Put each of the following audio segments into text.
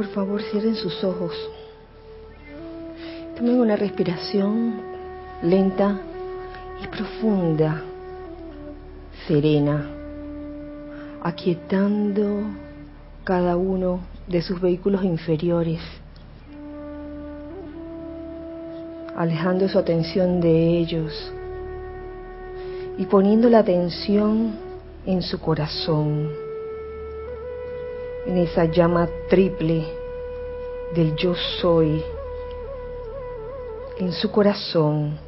Por favor, cierren sus ojos. Tomen una respiración lenta y profunda, serena, aquietando cada uno de sus vehículos inferiores, alejando su atención de ellos y poniendo la atención en su corazón, en esa llama triple del yo soy, en su corazón.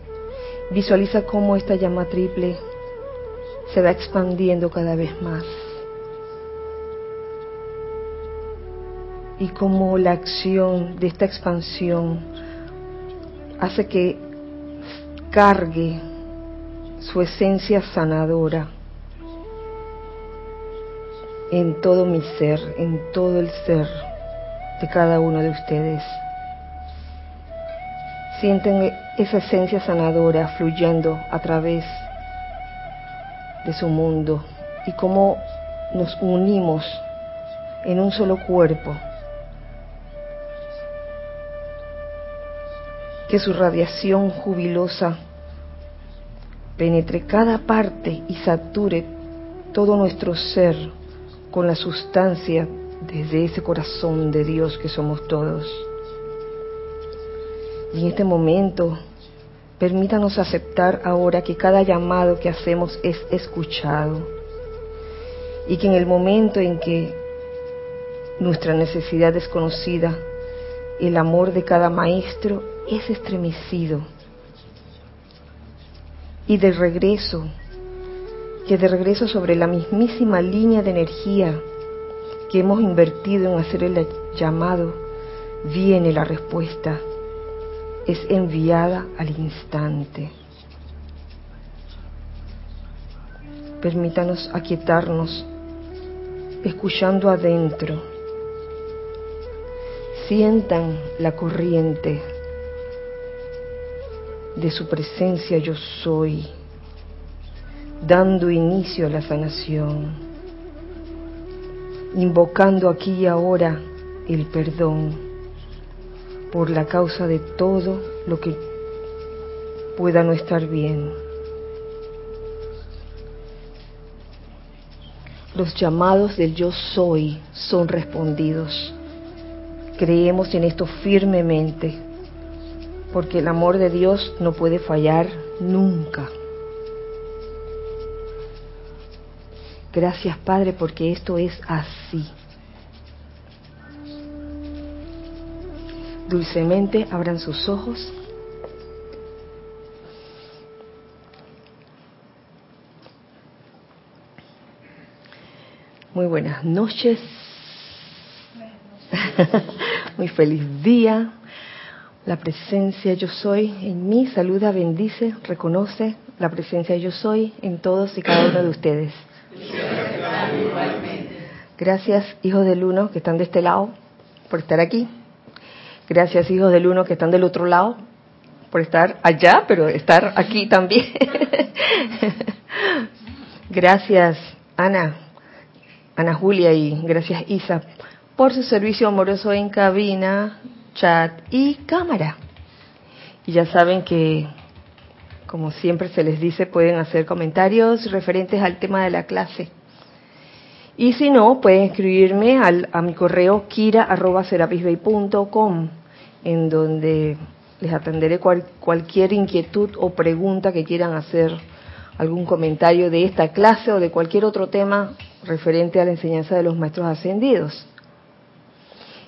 Visualiza cómo esta llama triple se va expandiendo cada vez más. Y cómo la acción de esta expansión hace que cargue su esencia sanadora en todo mi ser, en todo el ser de cada uno de ustedes. Sienten esa esencia sanadora fluyendo a través de su mundo y cómo nos unimos en un solo cuerpo. Que su radiación jubilosa penetre cada parte y sature todo nuestro ser con la sustancia desde ese corazón de Dios que somos todos. Y en este momento, permítanos aceptar ahora que cada llamado que hacemos es escuchado y que en el momento en que nuestra necesidad es conocida, el amor de cada maestro es estremecido y de regreso, que de regreso sobre la mismísima línea de energía que hemos invertido en hacer el llamado, viene la respuesta, es enviada al instante. Permítanos aquietarnos, escuchando adentro. Sientan la corriente de su presencia yo soy, dando inicio a la sanación, invocando aquí y ahora el perdón por la causa de todo lo que pueda no estar bien. Los llamados del yo soy son respondidos. Creemos en esto firmemente porque el amor de Dios no puede fallar nunca. Gracias Padre porque esto es así. Dulcemente abran sus ojos. Muy buenas noches. Muy feliz día. La presencia yo soy en mí saluda, bendice, reconoce la presencia yo soy en todos y cada uno de ustedes. Gracias hijos del uno que están de este lado por estar aquí. Gracias hijos del uno que están del otro lado por estar allá, pero estar aquí también. gracias Ana, Ana Julia y gracias Isa por su servicio amoroso en cabina, chat y cámara. Y ya saben que, como siempre se les dice, pueden hacer comentarios referentes al tema de la clase. Y si no, pueden escribirme al, a mi correo kira.serapisbay.com, en donde les atenderé cualquier inquietud o pregunta que quieran hacer, algún comentario de esta clase o de cualquier otro tema referente a la enseñanza de los maestros ascendidos.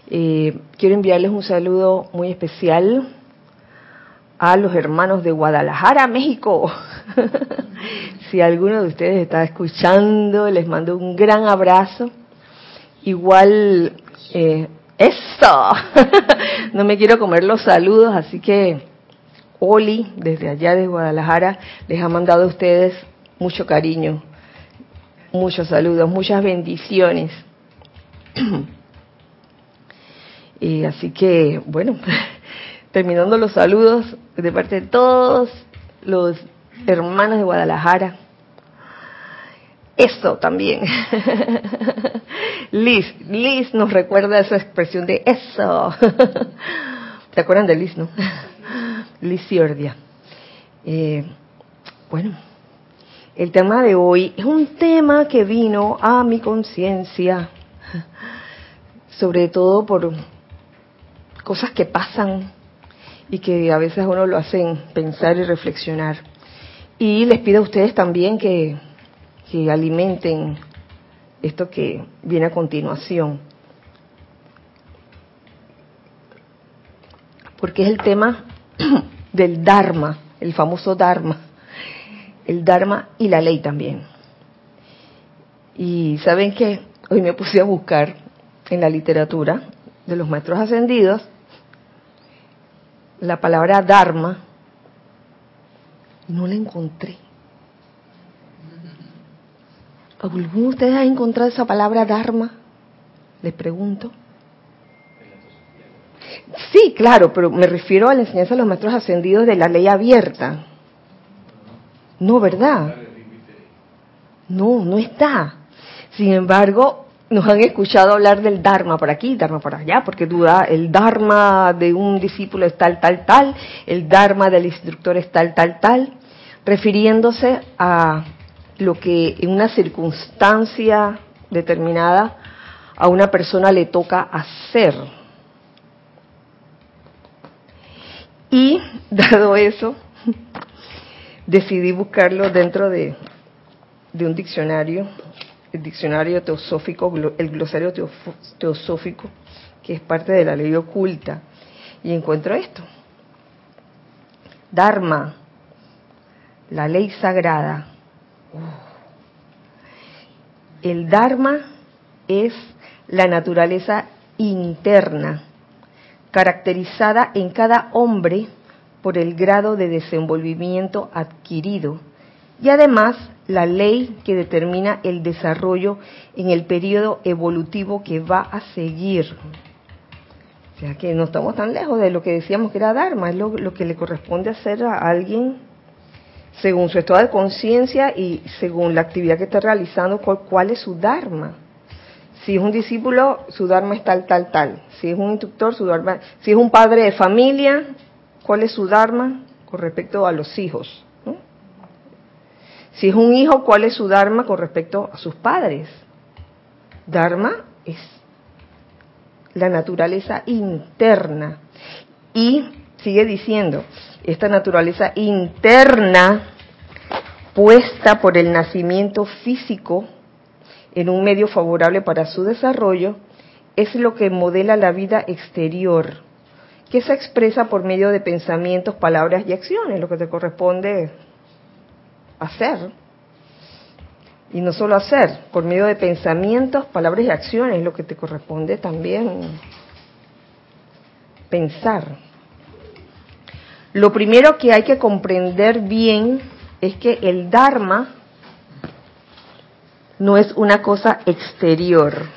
Eh, quiero enviarles un saludo muy especial a los hermanos de Guadalajara, México. si alguno de ustedes está escuchando, les mando un gran abrazo. Igual, eh, eso, no me quiero comer los saludos, así que Oli, desde allá de Guadalajara, les ha mandado a ustedes mucho cariño, muchos saludos, muchas bendiciones. Y así que, bueno, terminando los saludos de parte de todos los hermanos de Guadalajara, Eso también. Liz, Liz nos recuerda esa expresión de eso. ¿Se acuerdan de Liz, no? Liz Ciordia. Eh, bueno, el tema de hoy es un tema que vino a mi conciencia, sobre todo por cosas que pasan y que a veces uno lo hacen pensar y reflexionar. Y les pido a ustedes también que, que alimenten esto que viene a continuación. Porque es el tema del Dharma, el famoso Dharma el Dharma y la ley también. Y saben que hoy me puse a buscar en la literatura de los maestros ascendidos la palabra Dharma no la encontré. ¿Alguno de ustedes ha encontrado esa palabra Dharma? Les pregunto. Sí, claro, pero me refiero a la enseñanza de los maestros ascendidos de la ley abierta. No, ¿verdad? No, no está. Sin embargo, nos han escuchado hablar del Dharma por aquí, Dharma por allá, porque duda, el Dharma de un discípulo es tal, tal, tal, el Dharma del instructor es tal, tal, tal, refiriéndose a lo que en una circunstancia determinada a una persona le toca hacer. Y dado eso, decidí buscarlo dentro de, un diccionario, el diccionario teosófico, el glosario teosófico, que es parte de la ley oculta, y encuentro esto. Dharma, la ley sagrada. El Dharma es la naturaleza interna, caracterizada en cada hombre por el grado de desenvolvimiento adquirido y además la ley que determina el desarrollo en el periodo evolutivo que va a seguir. O sea que no estamos tan lejos de lo que decíamos que era Dharma, es lo, que le corresponde hacer a alguien según su estado de conciencia y según la actividad que está realizando, cuál, es su Dharma. Si es un discípulo, su Dharma es tal, tal, tal. Si es un instructor, su Dharma. Si es un padre de familia, ¿Cuál es su Dharma con respecto a los hijos? Si es un hijo, ¿cuál es su Dharma con respecto a sus padres? Dharma es la naturaleza interna. Y sigue diciendo, esta naturaleza interna puesta por el nacimiento físico en un medio favorable para su desarrollo, es lo que modela la vida exterior que se expresa por medio de pensamientos, palabras y acciones, lo que te corresponde hacer. Y no solo hacer, por medio de pensamientos, palabras y acciones, lo que te corresponde también pensar. Lo primero que hay que comprender bien es que el Dharma no es una cosa exterior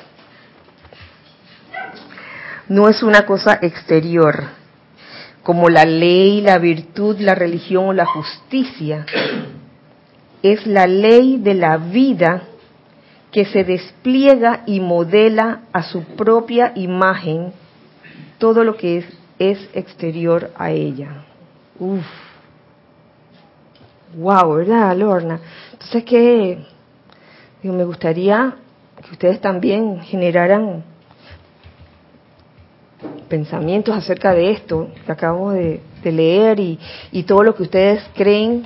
no es una cosa exterior, como la ley, la virtud, la religión o la justicia. Es la ley de la vida que se despliega y modela a su propia imagen todo lo que es, es exterior a ella. Uf. Wow, ¿verdad, Lorna? Entonces que me gustaría que ustedes también generaran pensamientos acerca de esto que acabamos de, leer y, todo lo que ustedes creen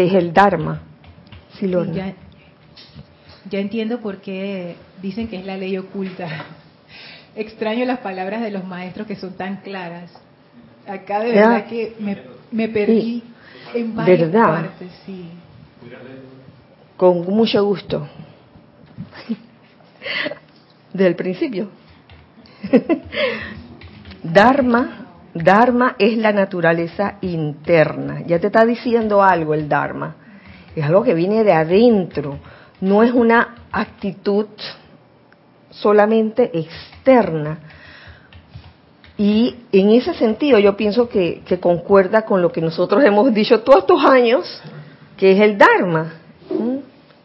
que es el Dharma. ya, entiendo por qué dicen que es la ley oculta. Extraño las palabras de los maestros que son tan claras. Acá de verdad que me, perdí en varias partes, sí. Con mucho gusto. Desde el principio. Dharma, Dharma es la naturaleza interna. Ya te está diciendo algo el Dharma. Es algo que viene de adentro. No es una actitud solamente externa. Y en ese sentido yo pienso que, concuerda con lo que nosotros hemos dicho todos estos años, que es el Dharma.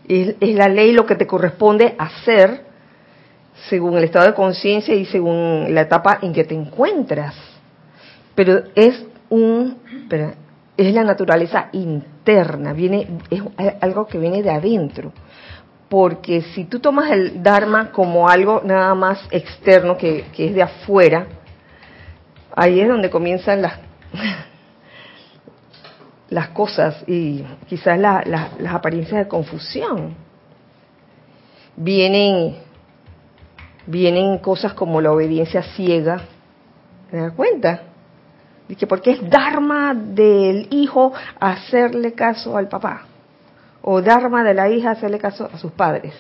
Es, es la ley lo que te corresponde hacer según el estado de conciencia y según la etapa en que te encuentras. Pero es un, espera, es la naturaleza interna, viene, es algo que viene de adentro. Porque si tú tomas el Dharma como algo nada más externo, que, que es de afuera, ahí es donde comienzan las, las cosas y quizás las apariencias de confusión. Vienen, vienen cosas como la obediencia ciega, ¿te das cuenta? Dice, porque es dharma del hijo hacerle caso al papá, o dharma de la hija hacerle caso a sus padres.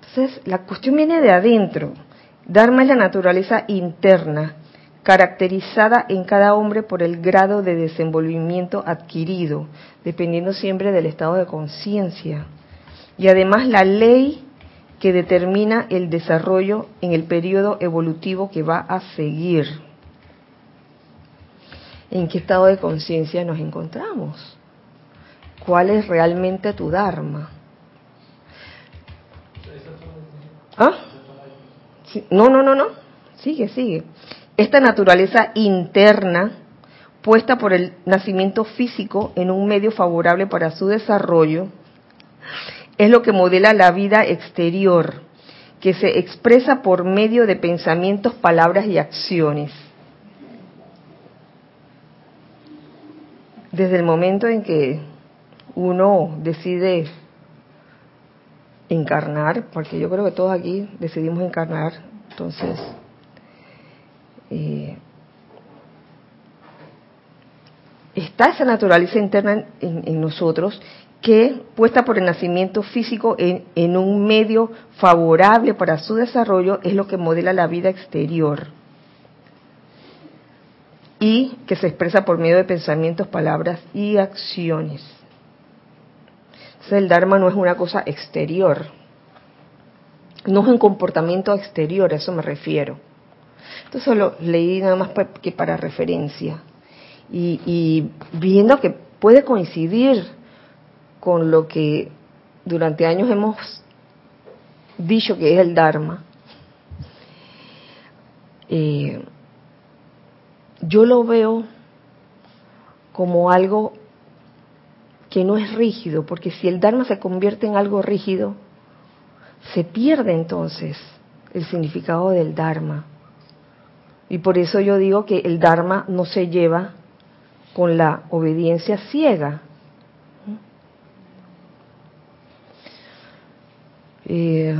Entonces, la cuestión viene de adentro. Dharma es la naturaleza interna, caracterizada en cada hombre por el grado de desenvolvimiento adquirido, dependiendo siempre del estado de conciencia. Y además la ley que determina el desarrollo en el periodo evolutivo que va a seguir en qué estado de conciencia nos encontramos. ¿Cuál es realmente tu Dharma? ¿Ah? No, no, no, no. Sigue, sigue. Esta naturaleza interna, puesta por el nacimiento físico en un medio favorable para su desarrollo, es lo que modela la vida exterior, que se expresa por medio de pensamientos, palabras y acciones desde el momento en que uno decide encarnar, porque yo creo que todos aquí decidimos encarnar, entonces eh, está esa naturaleza interna en, nosotros que, puesta por el nacimiento físico en, en un medio favorable para su desarrollo, es lo que modela la vida exterior y que se expresa por medio de pensamientos, palabras y acciones. Entonces el Dharma no es una cosa exterior, no es un comportamiento exterior, a eso me refiero. Entonces lo leí nada más que para referencia. Y, y viendo que puede coincidir con lo que durante años hemos dicho que es el Dharma, eh, yo lo veo como algo que no es rígido, porque si el Dharma se convierte en algo rígido, se pierde entonces el significado del Dharma. Y por eso yo digo que el Dharma no se lleva con la obediencia ciega. Eh,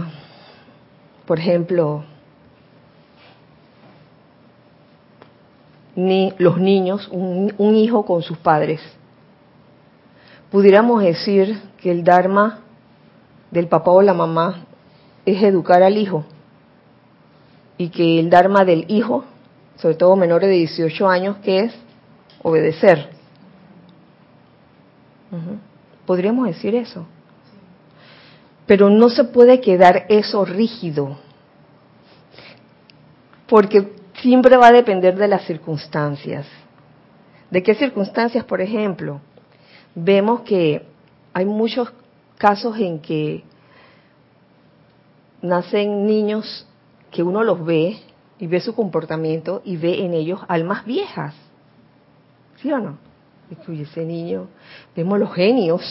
por ejemplo, ni los niños, un, hijo con sus padres. Pudiéramos decir que el Dharma del papá o la mamá es educar al hijo y que el Dharma del hijo, sobre todo menores de 18 años, que es obedecer. Podríamos decir eso. Pero no se puede quedar eso rígido, porque siempre va a depender de las circunstancias. ¿De qué circunstancias, por ejemplo? Vemos que hay muchos casos en que nacen niños que uno los ve y ve su comportamiento y ve en ellos almas viejas. ¿Sí o no? ese niño, vemos los genios,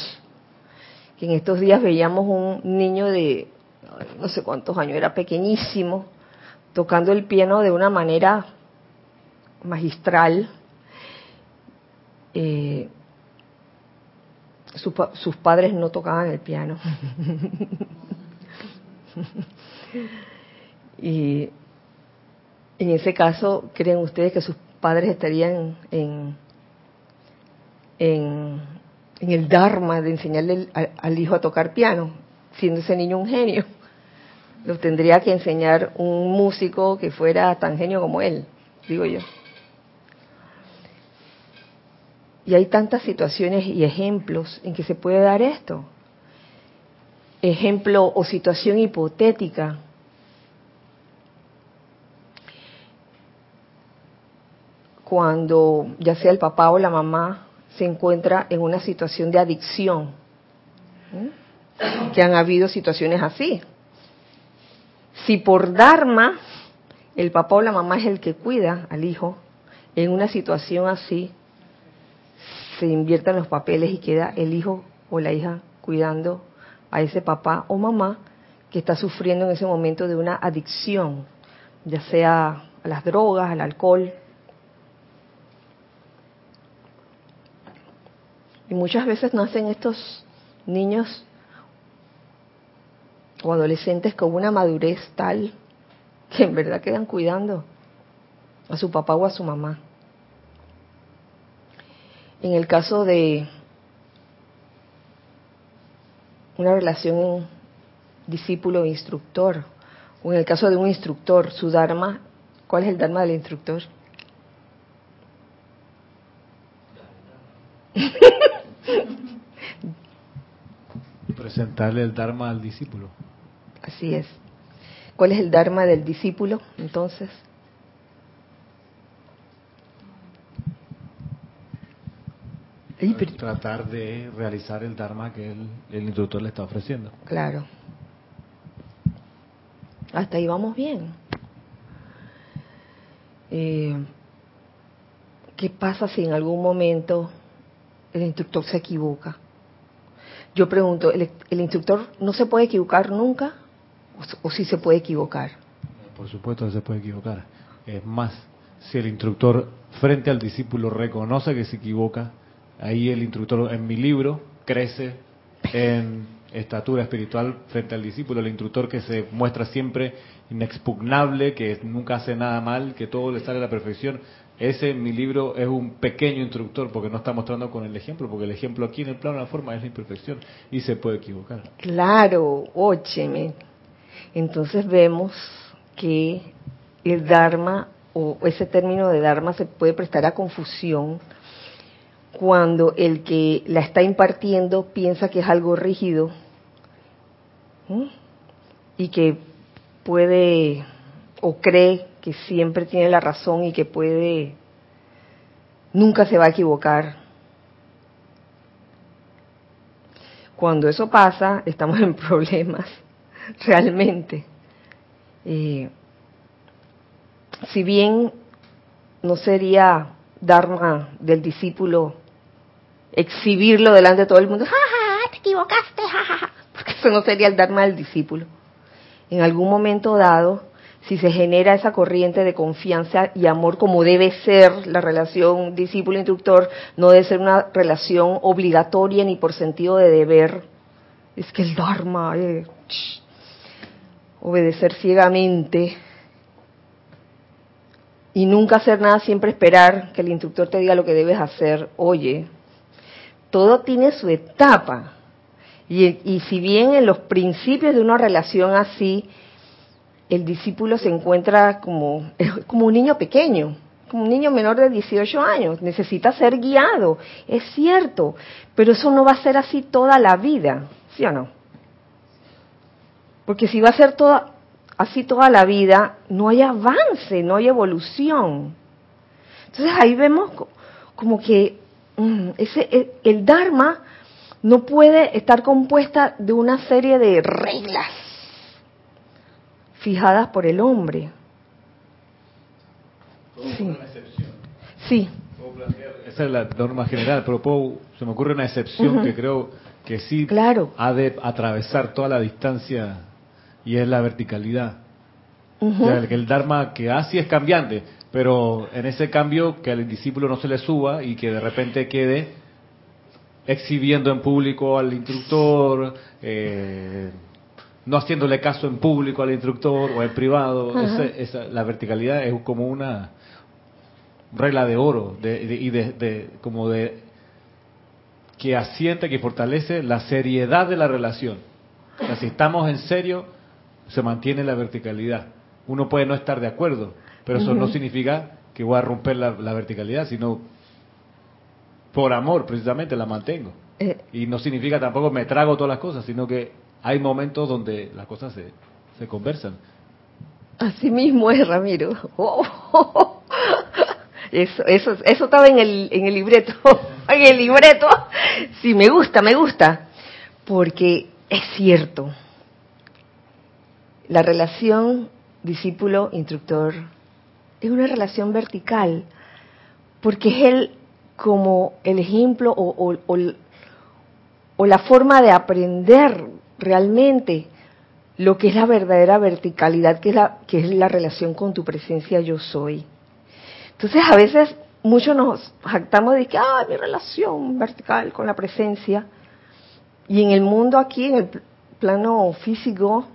que en estos días veíamos un niño de no sé cuántos años, era pequeñísimo, tocando el piano de una manera magistral. Eh, sus padres no tocaban el piano. y en ese caso, ¿creen ustedes que sus padres estarían en, en, el Dharma de enseñarle al hijo a tocar piano, siendo ese niño un genio? Lo tendría que enseñar un músico que fuera tan genio como él, digo yo. Y hay tantas situaciones y ejemplos en que se puede dar esto. Ejemplo o situación hipotética. Cuando ya sea el papá o la mamá se encuentra en una situación de adicción. que han habido situaciones así. Si por Dharma el papá o la mamá es el que cuida al hijo, en una situación así se inviertan los papeles y queda el hijo o la hija cuidando a ese papá o mamá que está sufriendo en ese momento de una adicción, ya sea a las drogas, al alcohol. Y muchas veces nacen estos niños o adolescentes con una madurez tal que en verdad quedan cuidando a su papá o a su mamá. En el caso de una relación discípulo-instructor, o en el caso de un instructor, su Dharma, ¿cuál es el Dharma del instructor? Presentarle el Dharma al discípulo. Así es. ¿Cuál es el Dharma del discípulo entonces? Tratar de realizar el Dharma que el, el instructor le está ofreciendo. Claro. Hasta ahí vamos bien. Eh, ¿Qué pasa si en algún momento el instructor se equivoca? Yo pregunto, ¿el, instructor no se puede equivocar nunca? ¿O, si se puede equivocar? Por supuesto que se puede equivocar. Es más, si el instructor frente al discípulo reconoce que se equivoca, ahí el instructor en mi libro crece en estatura espiritual frente al discípulo, el instructor que se muestra siempre inexpugnable, que nunca hace nada mal, que todo le sale a la perfección. Ese, mi libro, es un pequeño instructor porque no está mostrando con el ejemplo, porque el ejemplo aquí en el plano de la forma es la imperfección y se puede equivocar. Claro, ócheme. Entonces vemos que el Dharma o ese término de Dharma se puede prestar a confusión cuando el que la está impartiendo piensa que es algo rígido y que puede o cree que siempre tiene la razón y que puede, nunca se va a equivocar. Cuando eso pasa, estamos en problemas, realmente. Eh, si bien no sería Dharma del discípulo exhibirlo delante de todo el mundo, ¡Ja, ja, te equivocaste, porque eso no sería el Dharma del discípulo. En algún momento dado, si se genera esa corriente de confianza y amor como debe ser la relación discípulo-instructor, no debe ser una relación obligatoria ni por sentido de deber. Es que el Dharma, eh, obedecer ciegamente y nunca hacer nada, siempre esperar que el instructor te diga lo que debes hacer. Oye, todo tiene su etapa. Y, si bien en los principios de una relación así, el discípulo se encuentra como, como un niño pequeño, como un niño menor de 18 años, necesita ser guiado, es cierto, pero eso no va a ser así toda la vida, ¿sí o no? Porque si va a ser toda, así toda la vida, no hay avance, no hay evolución. Entonces ahí vemos como que Mm, ese, el Dharma no puede estar compuesta de una serie de reglas fijadas por el hombre. Sí. sí. Esa es la norma general, pero se me ocurre una excepción que creo que sí claro. ha de atravesar toda la distancia y es la verticalidad. que el Dharma que así es cambiante, pero en ese cambio que al discípulo no se le suba y que de repente quede exhibiendo en público al instructor, eh, no haciéndole caso en público al instructor o en privado, la verticalidad es como una regla de oro y de, como de que asienta, que fortalece la seriedad de la relación. si estamos en serio, se mantiene la verticalidad. Uno puede no estar de acuerdo, pero eso no significa que voy a romper la, verticalidad, sino por amor precisamente la mantengo. Eh. y no significa tampoco me trago todas las cosas, sino que hay momentos donde las cosas se, se conversan. Así mismo es, Ramiro. Eso, eso, eso estaba en el, en el libreto. en el libreto. Sí, me gusta, me gusta. Porque es cierto. La relación discípulo-instructor es una relación vertical, porque es el como el ejemplo o, o, la forma de aprender realmente lo que es la verdadera verticalidad, que es la, que es la relación con tu presencia yo soy. Entonces a veces muchos nos jactamos de que, ah, mi relación vertical con la presencia, y en el mundo aquí, en el plano físico,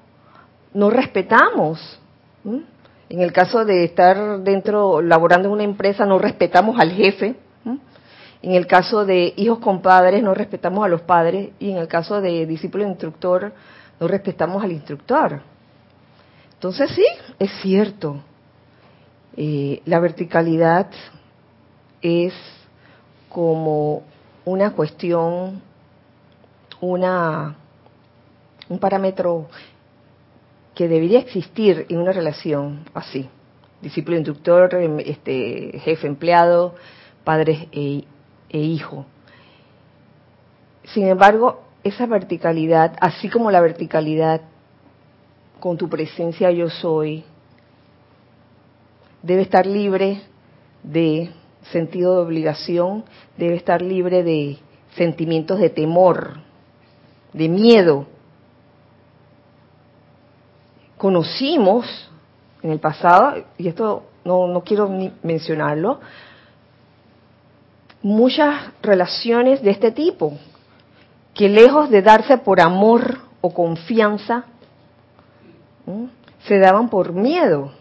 no respetamos. En el caso de estar dentro, laborando en una empresa, no respetamos al jefe. En el caso de hijos con padres, no respetamos a los padres. Y en el caso de discípulo instructor, no respetamos al instructor. Entonces sí, es cierto. Eh, la verticalidad es como una cuestión una, un parámetro que debería existir en una relación así. Discípulo instructor, em, este, jefe empleado, padre e, e hijo. Sin embargo, esa verticalidad, así como la verticalidad con tu presencia yo soy, debe estar libre de sentido de obligación, debe estar libre de sentimientos de temor, de miedo. Conocimos en el pasado, y esto no, no quiero ni mencionarlo, muchas relaciones de este tipo, que lejos de darse por amor o confianza, se daban por miedo.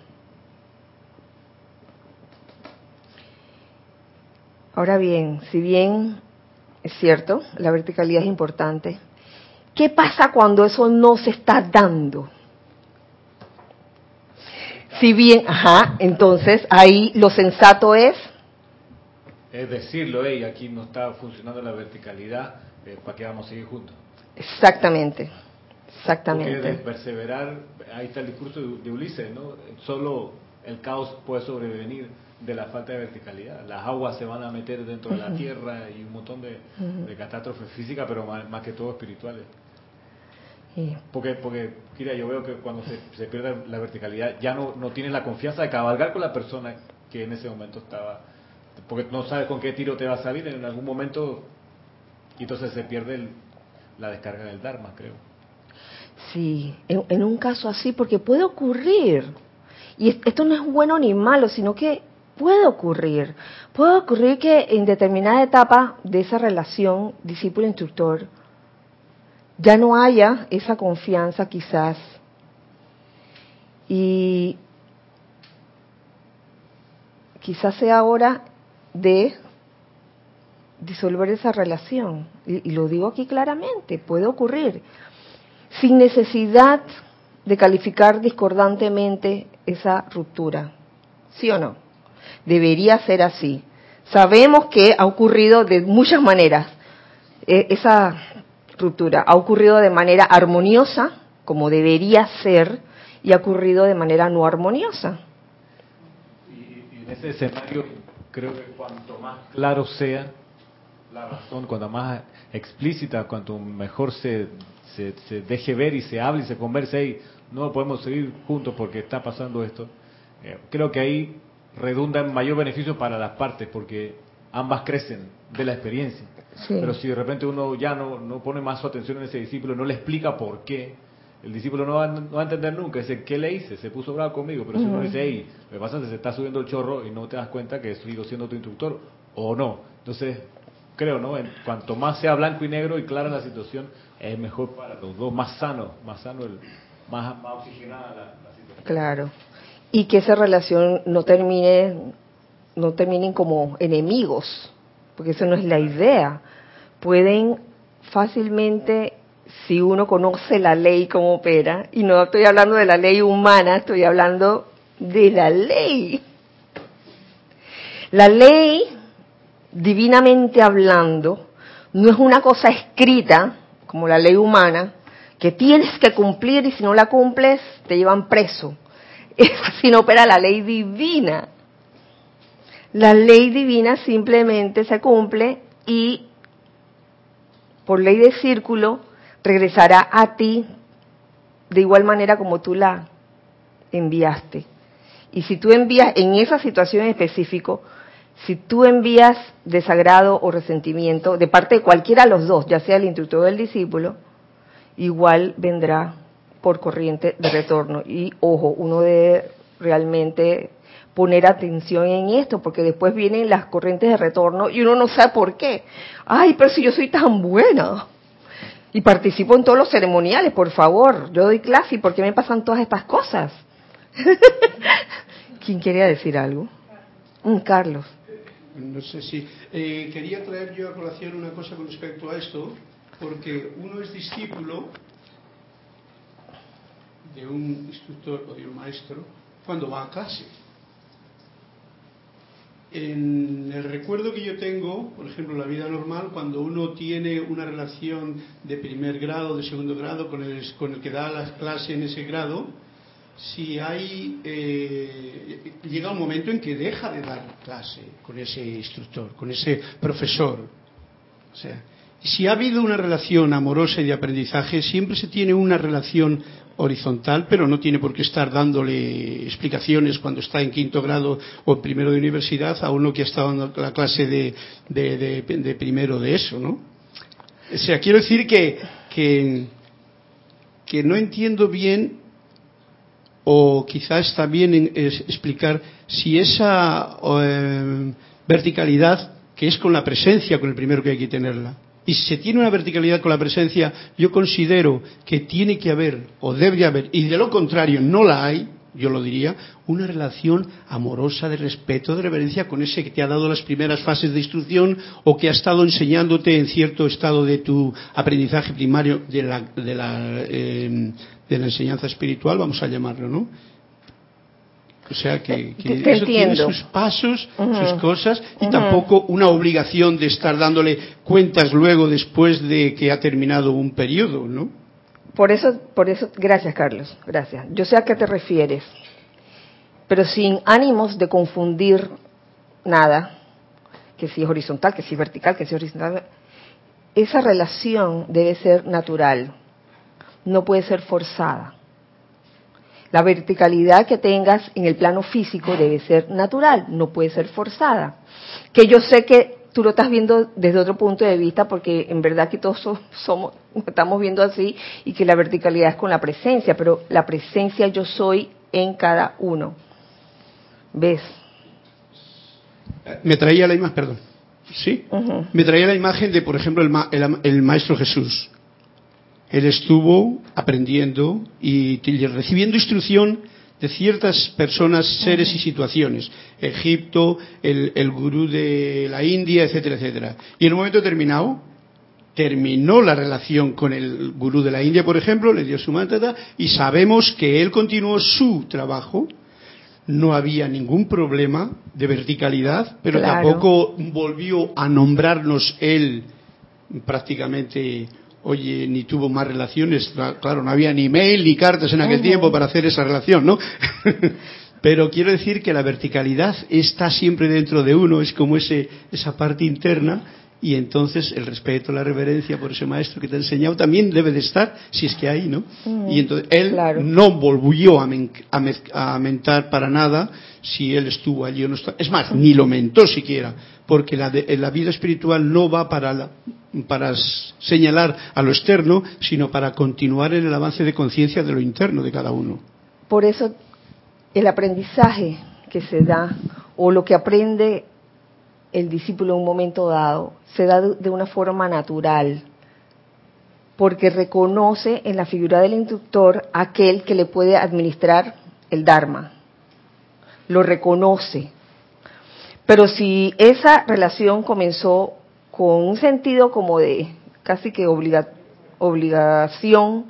Ahora bien, si bien es cierto, la verticalidad es importante, ¿Qué pasa cuando eso no se está dando? Si bien, ajá, entonces ahí lo sensato es... Es decirlo, hey, aquí no está funcionando la verticalidad, eh, ¿para qué vamos a seguir juntos? Exactamente, exactamente. Porque de perseverar, ahí está el discurso de, Ulises, ¿no? Solo el caos puede sobrevenir de la falta de verticalidad. Las aguas se van a meter dentro de la tierra y un montón de, catástrofes físicas, pero más, que todo espirituales. Porque, porque, mira, yo veo que cuando se, pierde la verticalidad ya no, no tienes la confianza de cabalgar con la persona que en ese momento estaba, porque no sabes con qué tiro te va a salir en algún momento y entonces se pierde la descarga del Dharma, creo. Sí, en, un caso así, porque puede ocurrir. Y esto no es bueno ni malo, sino que puede ocurrir. Puede ocurrir que en determinada etapa de esa relación discípulo-instructor, ya no haya esa confianza quizás. Y quizás sea hora de disolver esa relación. Y, lo digo aquí claramente, puede ocurrir, sin necesidad de calificar discordantemente esa ruptura. ¿Sí o no? Debería ser así. Sabemos que ha ocurrido de muchas maneras. E, esa ruptura ha ocurrido de manera armoniosa, como debería ser, y ha ocurrido de manera no armoniosa. Y, en ese escenario, creo que cuanto más claro sea la razón, cuanto más explícita, cuanto mejor se, se, deje ver y se hable y se converse, y no podemos seguir juntos porque está pasando esto, eh, creo que ahí redunda en mayor beneficio para las partes, porque ambas crecen de la experiencia. Pero si de repente uno ya no, no pone más su atención en ese discípulo, no le explica por qué, el discípulo no va, no va a entender nunca. Dice, ¿qué le hice? Se puso bravo conmigo. Pero si uno dice, hey, me pasa que se está subiendo el chorro y no te das cuenta que sigo siendo tu instructor, o no. Entonces, creo, ¿no? En, cuanto más sea blanco y negro y clara la situación, es mejor para los dos, más sano, más sano, el, más, oxigenada la, situación. Claro. Y que esa relación no termine, no terminen como enemigos, porque eso no es la idea. Pueden fácilmente, si uno conoce la ley como opera, y no estoy hablando de la ley humana, estoy hablando de la ley. La ley, divinamente hablando, no es una cosa escrita, como la ley humana, que tienes que cumplir y si no la cumples te llevan preso. Es así no opera la ley divina. La ley divina simplemente se cumple y por ley de círculo regresará a ti de igual manera como tú la enviaste. Y si tú envías en esa situación en específico, si tú envías desagrado o resentimiento de parte de cualquiera de los dos, ya sea el instructor o el discípulo, igual vendrá por corriente de retorno. Y ojo, uno debe realmente poner atención en esto, porque después vienen las corrientes de retorno y uno no sabe por qué. Ay, pero si yo soy tan buena y participo en todos los ceremoniales, por favor, yo doy clase y ¿por qué me pasan todas estas cosas? ¿Quién quería decir algo? Un Carlos. No sé si. Eh, quería traer yo a colación una cosa con respecto a esto, porque uno es discípulo de un instructor o de un maestro cuando va a clase. En el recuerdo que yo tengo, por ejemplo, la vida normal, cuando uno tiene una relación de primer grado, de segundo grado, con el, con el que da las clases en ese grado, si hay eh, llega un momento en que deja de dar clase con ese instructor, con ese profesor. O sea, si ha habido una relación amorosa y de aprendizaje, siempre se tiene una relación horizontal, pero no tiene por qué estar dándole explicaciones cuando está en quinto grado o en primero de universidad a uno que ha estado dando la clase de, de, primero de eso, ¿no? O sea, quiero decir que, que, no entiendo bien o quizás también es explicar si esa eh, verticalidad que es con la presencia con el primero que hay que tenerla y si se tiene una verticalidad con la presencia yo considero que tiene que haber o debe haber y de lo contrario no la hay yo lo diría, una relación amorosa de respeto, de reverencia con ese que te ha dado las primeras fases de instrucción o que ha estado enseñándote en cierto estado de tu aprendizaje primario de la, de la, em, de la enseñanza espiritual, vamos a llamarlo, ¿no? O sea que, eso tiene sus pasos, sus cosas y tampoco una obligación de estar dándole cuentas luego después de que ha terminado un periodo, ¿no? Por eso, por eso, gracias Carlos, gracias. Yo sé a qué te refieres, pero sin ánimos de confundir nada, que si es horizontal, que si es vertical, que si es horizontal. Esa relación debe ser natural, no puede ser forzada. La verticalidad que tengas en el plano físico debe ser natural, no puede ser forzada. Que yo sé que tú lo estás viendo desde otro punto de vista porque en verdad que todos somos, estamos viendo así y que la verticalidad es con la presencia, pero la presencia yo soy en cada uno. ¿Ves? Me traía la imagen, perdón. ¿Sí? Me traía la imagen de, por ejemplo, el, el Maestro Jesús. Él estuvo aprendiendo y recibiendo instrucción de ciertas personas, seres y situaciones. Egipto, el, gurú de la India, etcétera, etcétera. Y en un momento determinado, terminó la relación con el gurú de la India, por ejemplo, le dio su mantra y sabemos que él continuó su trabajo. No había ningún problema de verticalidad, pero tampoco volvió a nombrarnos él prácticamente oye, ni tuvo más relaciones, claro, no había ni mail ni cartas en aquel tiempo para hacer esa relación, ¿no? Pero quiero decir que la verticalidad está siempre dentro de uno, es como ese, esa parte interna, y entonces el respeto, la reverencia por ese maestro que te ha enseñado también debe de estar, si es que hay, ¿no? Y entonces él no volvió a, a, mentar para nada si él estuvo allí o no está. Es más, ni lo mentó siquiera, porque la, la vida espiritual no va para, para señalar a lo externo, sino para continuar en el avance de conciencia de lo interno de cada uno. Por eso el aprendizaje que se da o lo que aprende el discípulo en un momento dado se da de una forma natural, porque reconoce en la figura del instructor aquel que le puede administrar el Dharma. Lo reconoce, pero si esa relación comenzó con un sentido como de casi que obligación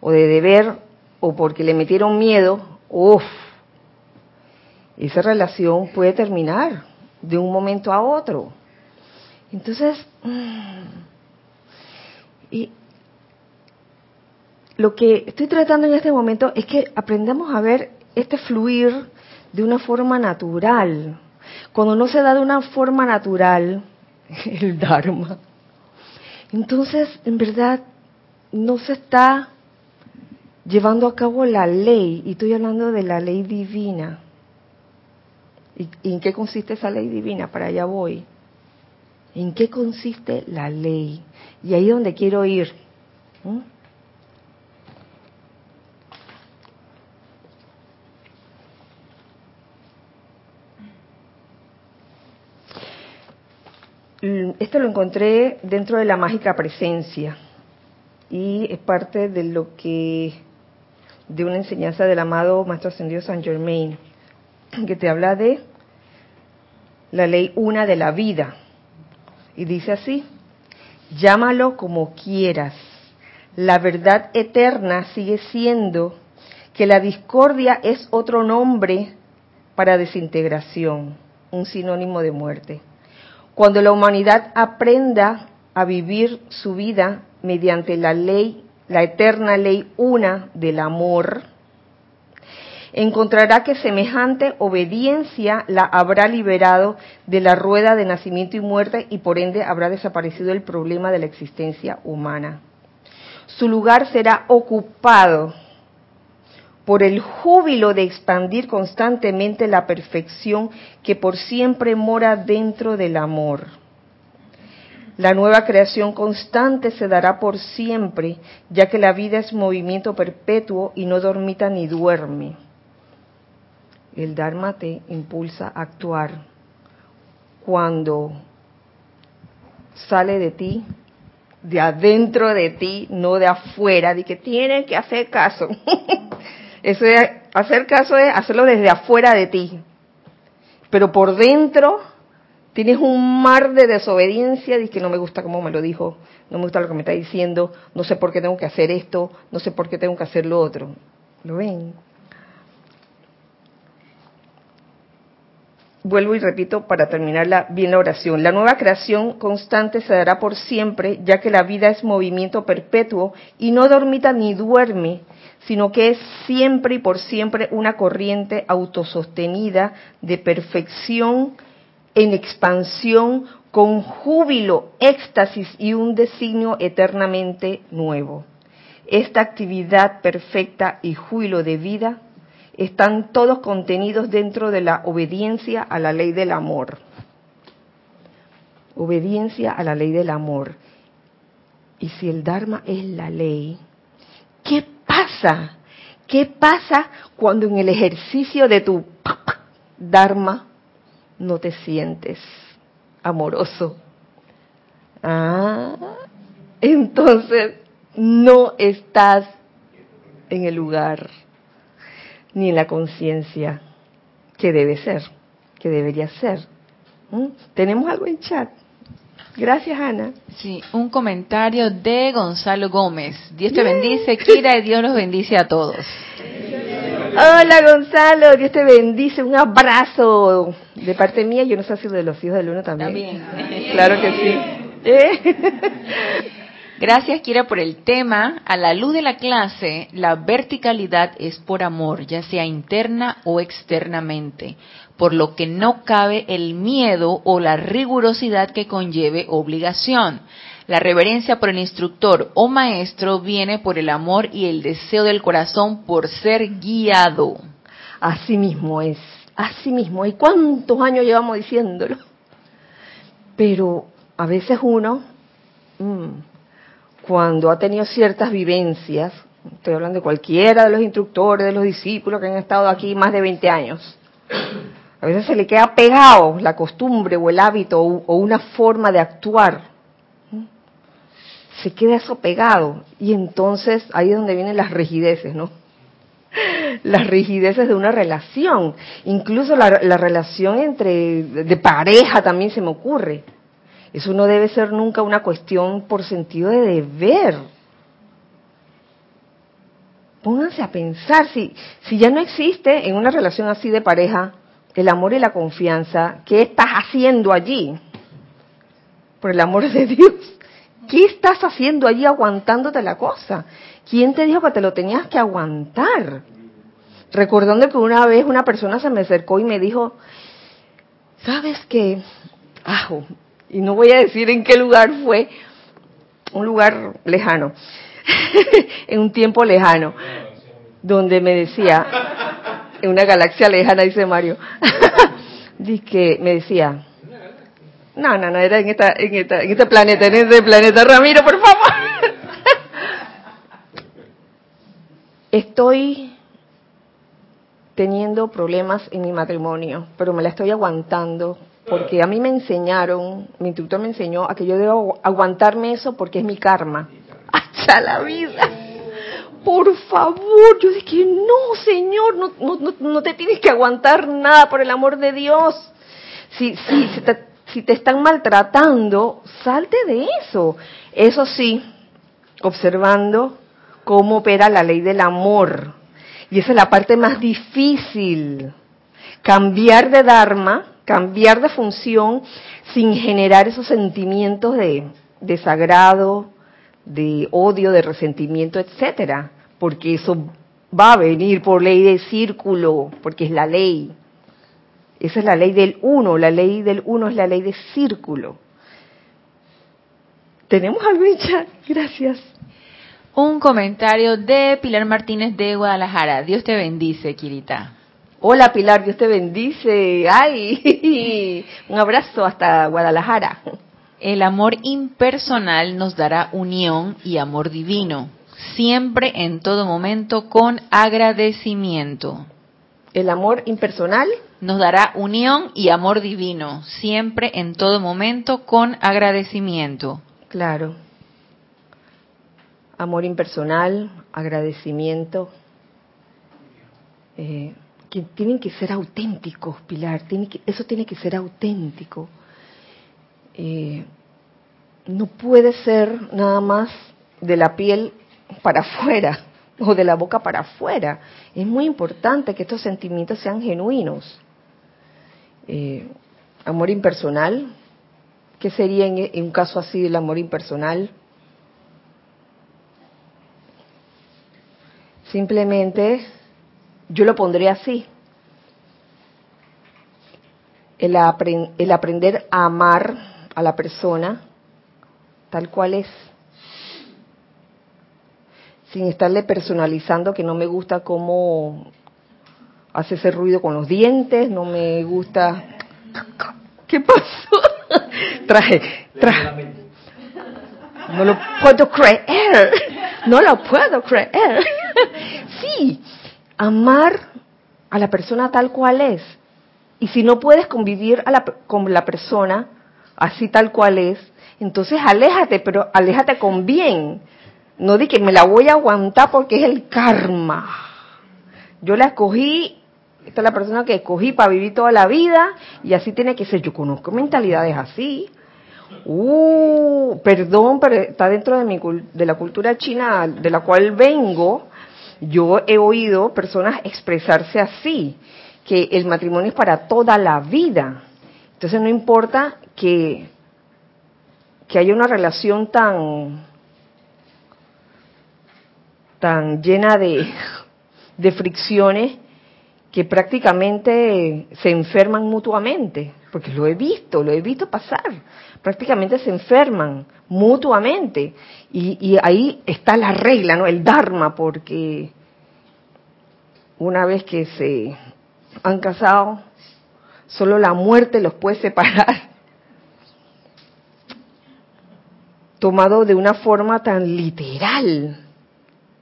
o de deber o porque le metieron miedo, uff, esa relación puede terminar de un momento a otro. Entonces, y lo que estoy tratando en este momento es que aprendamos a ver este fluir de una forma natural, cuando no se da de una forma natural el Dharma, entonces, en verdad, no se está llevando a cabo la ley, y estoy hablando de la ley divina. ¿Y, en qué consiste esa ley divina? Para allá voy. ¿En qué consiste la ley? Y ahí es donde quiero ir. Esto lo encontré dentro de la mágica presencia y es parte de lo que de una enseñanza del amado Maestro Ascendido San Germain que te habla de la ley una de la vida. Y dice así llámalo como quieras. La verdad eterna sigue siendo que la discordia es otro nombre para desintegración un sinónimo de muerte cuando la humanidad aprenda a vivir su vida mediante la ley, la eterna ley una del amor, encontrará que semejante obediencia la habrá liberado de la rueda de nacimiento y muerte y por ende habrá desaparecido el problema de la existencia humana. Su lugar será ocupado por el júbilo de expandir constantemente la perfección que por siempre mora dentro del amor. La nueva creación constante se dará por siempre, ya que la vida es movimiento perpetuo y no dormita ni duerme. El Dharma te impulsa a actuar cuando sale de ti, de adentro de ti, no de afuera, de que tienes que hacer caso. Hacer caso es hacerlo desde afuera de ti. Pero por dentro tienes un mar de desobediencia de que no me gusta cómo me lo dijo, no me gusta lo que me está diciendo, no sé por qué tengo que hacer esto, no sé por qué tengo que hacer lo otro. ¿Lo ven? Vuelvo y repito para terminar bien la oración. La nueva creación constante se dará por siempre, ya que la vida es movimiento perpetuo y no dormita ni duerme, sino que es siempre y por siempre una corriente autosostenida de perfección en expansión con júbilo, éxtasis y un designio eternamente nuevo. Esta actividad perfecta y júbilo de vida están todos contenidos dentro de la obediencia a la ley del amor. Obediencia a la ley del amor. Y si el Dharma es la ley, ¿qué pasa? ¿Qué pasa cuando en el ejercicio de tu Dharma no te sientes amoroso? Ah, entonces no estás en el lugar ni en la conciencia que debe ser, que debería ser. ¿Mm? ¿Tenemos algo en chat? Gracias, Ana. Sí, un comentario de Gonzalo Gómez. Dios te bendice, Kira, y Dios los bendice a todos. Hola, Gonzalo, Dios te bendice. Un abrazo de parte mía. Yo no sé si de los hijos del uno también. También. Claro que sí. ¿Eh? Gracias, Kira, por el tema. A la luz de la clase, la verticalidad es por amor, ya sea interna o externamente por lo que no cabe el miedo o la rigurosidad que conlleve obligación. La reverencia por el instructor o maestro viene por el amor y el deseo del corazón por ser guiado. Así mismo es, así mismo. ¿Y cuántos años llevamos diciéndolo? Pero a veces uno, mm, cuando ha tenido ciertas vivencias, estoy hablando de cualquiera de los instructores, de los discípulos que han estado aquí más de 20 años, a veces se le queda pegado la costumbre o el hábito o, una forma de actuar. Se queda eso pegado. Y entonces ahí es donde vienen las rigideces, ¿no? Las rigideces de una relación. Incluso la, relación entre de pareja también se me ocurre. Eso no debe ser nunca una cuestión por sentido de deber. Pónganse a pensar, si, si ya no existe en una relación así de pareja el amor y la confianza, ¿qué estás haciendo allí? Por el amor de Dios, ¿qué estás haciendo allí aguantándote la cosa? ¿Quién te dijo que te lo tenías que aguantar? Recordando que una vez una persona se me acercó y me dijo, ¿sabes qué? Ajo, y no voy a decir en qué lugar fue, un lugar lejano. en un tiempo lejano, donde me decía, en una galaxia lejana, dice Mario, dice me decía, no, no, no, era en, esta, en, esta, en este planeta, en este planeta, Ramiro, por favor. Estoy teniendo problemas en mi matrimonio, pero me la estoy aguantando porque a mí me enseñaron, mi instructor me enseñó a que yo debo aguantarme eso porque es mi karma. ¡Hasta la vida! Por favor, yo dije, no, Señor, no, no, no te tienes que aguantar nada, por el amor de Dios. Si, si, si, te, si te están maltratando, salte de eso. Eso sí, observando cómo opera la ley del amor. Y esa es la parte más difícil. Cambiar de Dharma, cambiar de función sin generar esos sentimientos de desagrado, de odio, de resentimiento, etcétera, porque eso va a venir por ley de círculo, porque es la ley. Esa es la ley del uno, la ley del uno es la ley de círculo. ¿Tenemos en chat? Gracias. Un comentario de Pilar Martínez de Guadalajara. Dios te bendice, Kirita. Hola Pilar, Dios te bendice. Ay, un abrazo hasta Guadalajara. El amor impersonal nos dará unión y amor divino, siempre en todo momento con agradecimiento. El amor impersonal nos dará unión y amor divino, siempre en todo momento con agradecimiento. Claro. Amor impersonal, agradecimiento. Eh, que tienen que ser auténticos, Pilar. Tiene que, eso tiene que ser auténtico. Eh, no puede ser nada más de la piel para afuera o de la boca para afuera. Es muy importante que estos sentimientos sean genuinos. Eh, amor impersonal, ¿qué sería en, en, un caso así el amor impersonal? Simplemente yo lo pondré así. El, aprend el aprender a amar a la persona tal cual es sin estarle personalizando que no me gusta cómo hace ese ruido con los dientes, no me gusta... ¿Qué pasó? traje, traje. No lo puedo creer, no lo puedo creer. sí, amar a la persona tal cual es. Y si no puedes convivir a la, con la persona así tal cual es, entonces aléjate, pero aléjate con bien no di que me la voy a aguantar porque es el karma. Yo la escogí, esta es la persona que escogí para vivir toda la vida y así tiene que ser. Yo conozco mentalidades así. Uh, perdón, pero está dentro de, mi, de la cultura china de la cual vengo. Yo he oído personas expresarse así, que el matrimonio es para toda la vida. Entonces no importa que, que haya una relación tan tan llena de, de fricciones que prácticamente se enferman mutuamente, porque lo he visto, lo he visto pasar, prácticamente se enferman mutuamente. Y, y ahí está la regla, no, el dharma, porque una vez que se han casado, solo la muerte los puede separar. Tomado de una forma tan literal,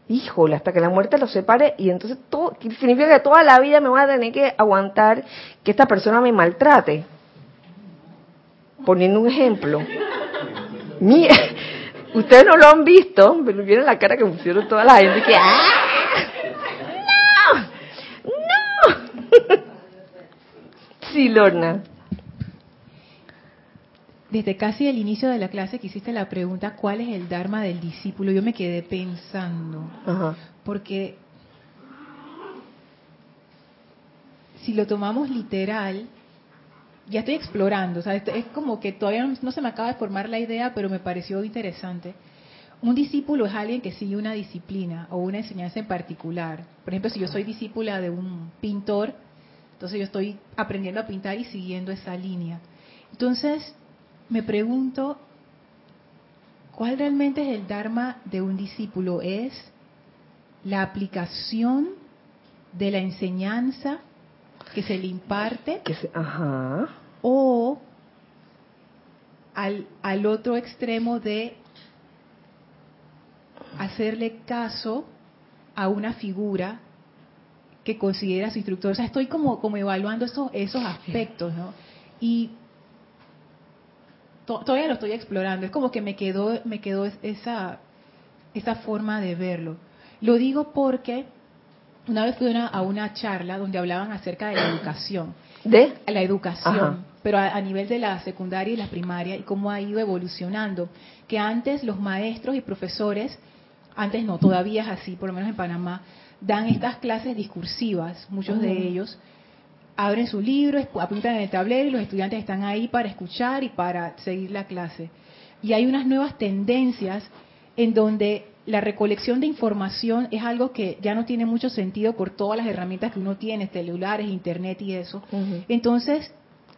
híjole, hasta que la muerte los separe y entonces todo, significa que toda la vida me voy a tener que aguantar que esta persona me maltrate. Poniendo un ejemplo. Mira, ustedes no lo han visto, pero vieron la cara que pusieron toda la gente que ¡Ah! ¡No! ¡No! sí, Lorna desde casi el inicio de la clase que hiciste la pregunta, ¿cuál es el Dharma del discípulo? Yo me quedé pensando, porque si lo tomamos literal, ya estoy explorando, o sea, es como que todavía no se me acaba de formar la idea, pero me pareció interesante. Un discípulo es alguien que sigue una disciplina o una enseñanza en particular. Por ejemplo, si yo soy discípula de un pintor, entonces yo estoy aprendiendo a pintar y siguiendo esa línea. Entonces, me pregunto ¿Cuál realmente es el Dharma de un discípulo? Es la aplicación de la enseñanza que se le imparte o al, al otro extremo de hacerle caso a una figura que considera su instructor. O sea, estoy como, como evaluando esos, esos aspectos, ¿no? Y todavía lo estoy explorando. Es como que me quedó, me quedó esa, esa forma de verlo. Lo digo porque una vez fui a una charla donde hablaban acerca de la educación. ¿De? La educación, pero a, nivel de la secundaria y la primaria y cómo ha ido evolucionando. Que antes los maestros y profesores, antes no, todavía es así, por lo menos en Panamá, dan estas clases discursivas, muchos de ellos, abren su libro, apuntan en el tablero y los estudiantes están ahí para escuchar y para seguir la clase. Y hay unas nuevas tendencias en donde la recolección de información es algo que ya no tiene mucho sentido por todas las herramientas que uno tiene, celulares, internet y eso. Entonces,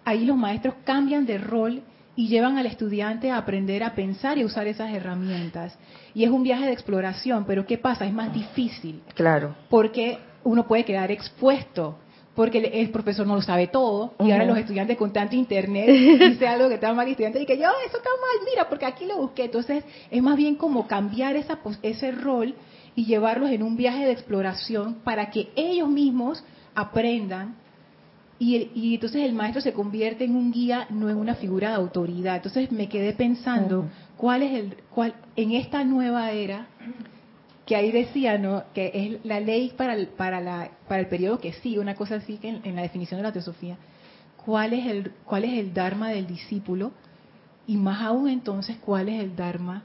ahí los maestros cambian de rol y llevan al estudiante a aprender a pensar y usar esas herramientas. Y es un viaje de exploración, pero ¿qué pasa? Es más difícil. Claro. Porque uno puede quedar expuesto porque el profesor no lo sabe todo y ahora los estudiantes con tanto internet dice algo que está mal y estudiante dice yo eso está mal mira porque aquí lo busqué entonces es más bien como cambiar esa ese rol y llevarlos en un viaje de exploración para que ellos mismos aprendan y, y entonces el maestro se convierte en un guía no en una figura de autoridad. Entonces me quedé pensando cuál es el cuál en esta nueva era que ahí decía, ¿no? Que es la ley para el, para la, para el periodo que sigue, una cosa así que en, la definición de la teosofía. ¿Cuál es, el, ¿Cuál es el dharma del discípulo? Y más aún entonces, ¿cuál es el dharma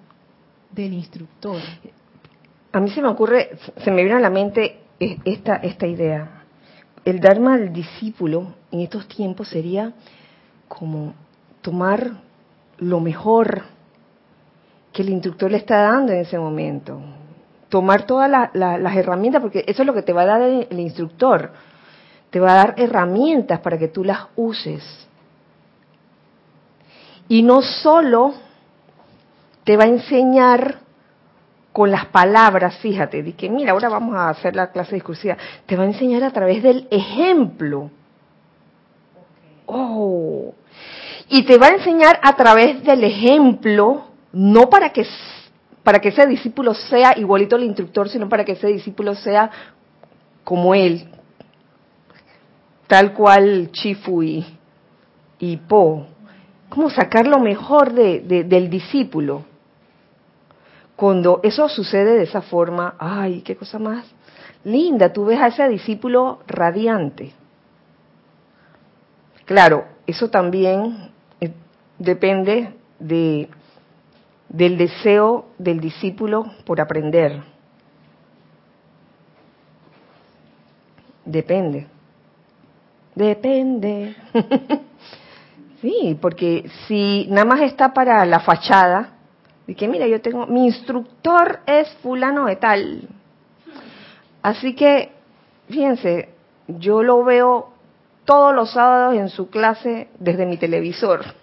del instructor? A mí se me ocurre, se me viene a la mente esta, esta idea. El dharma del discípulo en estos tiempos sería como tomar lo mejor que el instructor le está dando en ese momento tomar todas las herramientas, porque eso es lo que te va a dar el, instructor. Te va a dar herramientas para que tú las uses. Y no solo te va a enseñar con las palabras, fíjate, de que mira, ahora vamos a hacer la clase discursiva, te va a enseñar a través del ejemplo. Oh. Y te va a enseñar a través del ejemplo, no para que para que ese discípulo sea igualito al instructor, sino para que ese discípulo sea como él, tal cual Chifu y, Po. ¿Cómo sacar lo mejor de, del discípulo? Cuando eso sucede de esa forma, ay, qué cosa más linda, tú ves a ese discípulo radiante. Claro, eso también eh, depende de del deseo del discípulo por aprender. Depende. Depende. sí, porque si nada más está para la fachada, de que mira, yo tengo, mi instructor es fulano de tal. Así que, fíjense, yo lo veo todos los sábados en su clase desde mi televisor.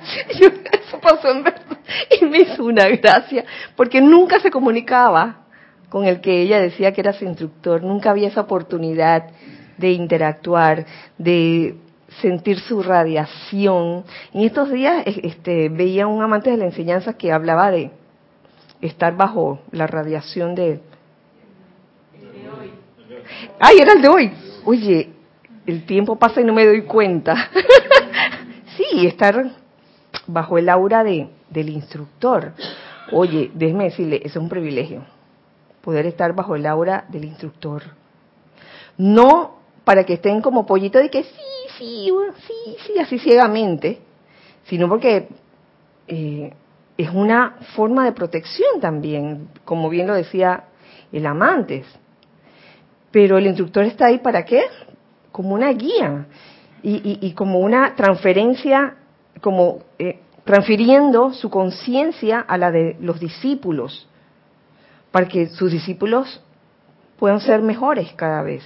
eso pasó en verdad y me hizo una gracia, porque nunca se comunicaba con el que ella decía que era su instructor, nunca había esa oportunidad de interactuar, de sentir su radiación. En estos días este, veía un amante de la enseñanza que hablaba de estar bajo la radiación de... ¡Ay, era el de hoy! Oye, el tiempo pasa y no me doy cuenta. sí, estar bajo el aura de, del instructor. Oye, déjeme decirle, es un privilegio poder estar bajo el aura del instructor. No para que estén como pollitos de que sí, sí, sí, sí, así ciegamente, sino porque eh, es una forma de protección también, como bien lo decía el amantes. Pero el instructor está ahí para qué? Como una guía y como una transferencia como eh, transfiriendo su conciencia a la de los discípulos, para que sus discípulos puedan ser mejores cada vez.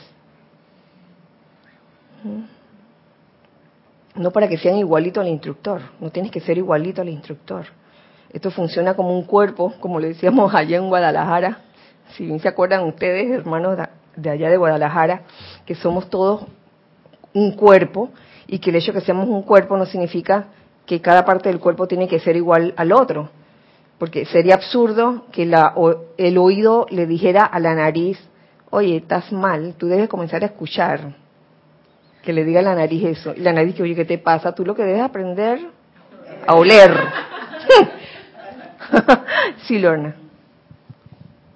No para que sean igualito al instructor, no tienes que ser igualito al instructor. Esto funciona como un cuerpo, como le decíamos allá en Guadalajara. Si bien se acuerdan ustedes, hermanos de allá de Guadalajara, que somos todos un cuerpo y que el hecho de que seamos un cuerpo no significa que cada parte del cuerpo tiene que ser igual al otro. Porque sería absurdo que la, el oído le dijera a la nariz, oye, estás mal, tú debes comenzar a escuchar. Que le diga a la nariz eso. Y la nariz que, oye, ¿qué te pasa? Tú lo que debes aprender a oler. sí, Lorna.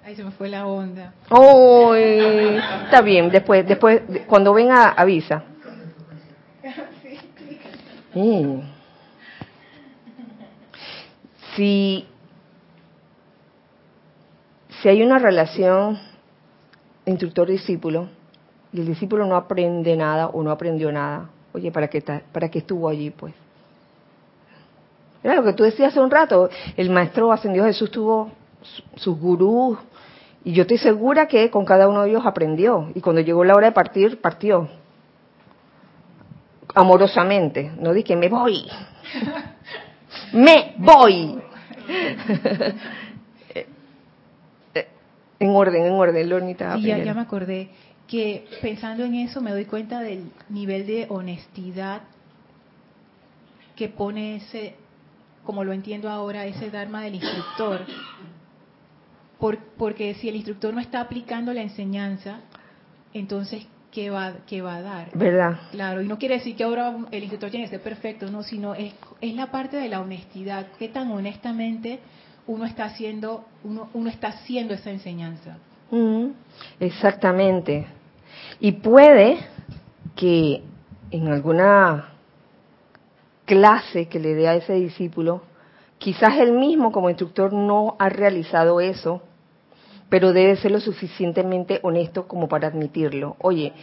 Ahí se me fue la onda. Oh, está bien, después, después, cuando venga, avisa. Mm. Si, si hay una relación instructor-discípulo y el discípulo no aprende nada o no aprendió nada, oye, ¿para qué, para qué estuvo allí pues? Era lo que tú decías hace un rato, el maestro ascendió Jesús tuvo sus gurús y yo estoy segura que con cada uno de ellos aprendió y cuando llegó la hora de partir, partió amorosamente, no dije me voy, me voy. en orden, en orden, Lornita. Sí, ya, ya me acordé que pensando en eso me doy cuenta del nivel de honestidad que pone ese, como lo entiendo ahora, ese Dharma del instructor. porque si el instructor no está aplicando la enseñanza, entonces que va, que va a dar. ¿Verdad? Claro, y no quiere decir que ahora el instructor tiene que ser perfecto, no, sino es, es la parte de la honestidad, qué tan honestamente uno está haciendo, uno, uno está haciendo esa enseñanza. exactamente. Y puede que en alguna clase que le dé a ese discípulo, quizás él mismo como instructor no ha realizado eso, pero debe ser lo suficientemente honesto como para admitirlo. Oye,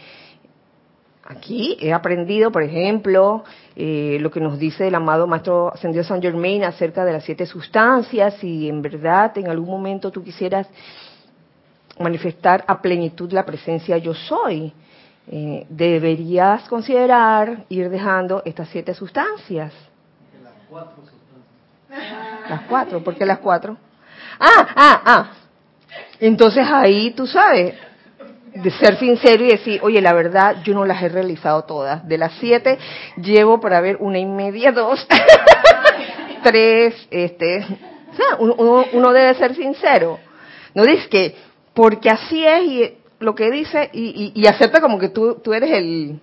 aquí he aprendido, por ejemplo, eh, lo que nos dice el amado Maestro Ascendido San Germain acerca de las siete sustancias y en verdad en algún momento tú quisieras manifestar a plenitud la presencia yo soy. Eh, deberías considerar ir dejando estas siete sustancias. Las cuatro sustancias. Las cuatro, ¿por qué las cuatro? Ah, ah, ah, entonces ahí tú sabes, de ser sincero y decir, oye, la verdad, yo no las he realizado todas. De las siete, llevo para ver una y media, dos, tres, este. O sea, uno, debe ser sincero. No dices que, porque así es y lo que dice, y, y, acepta como que tú, tú eres el,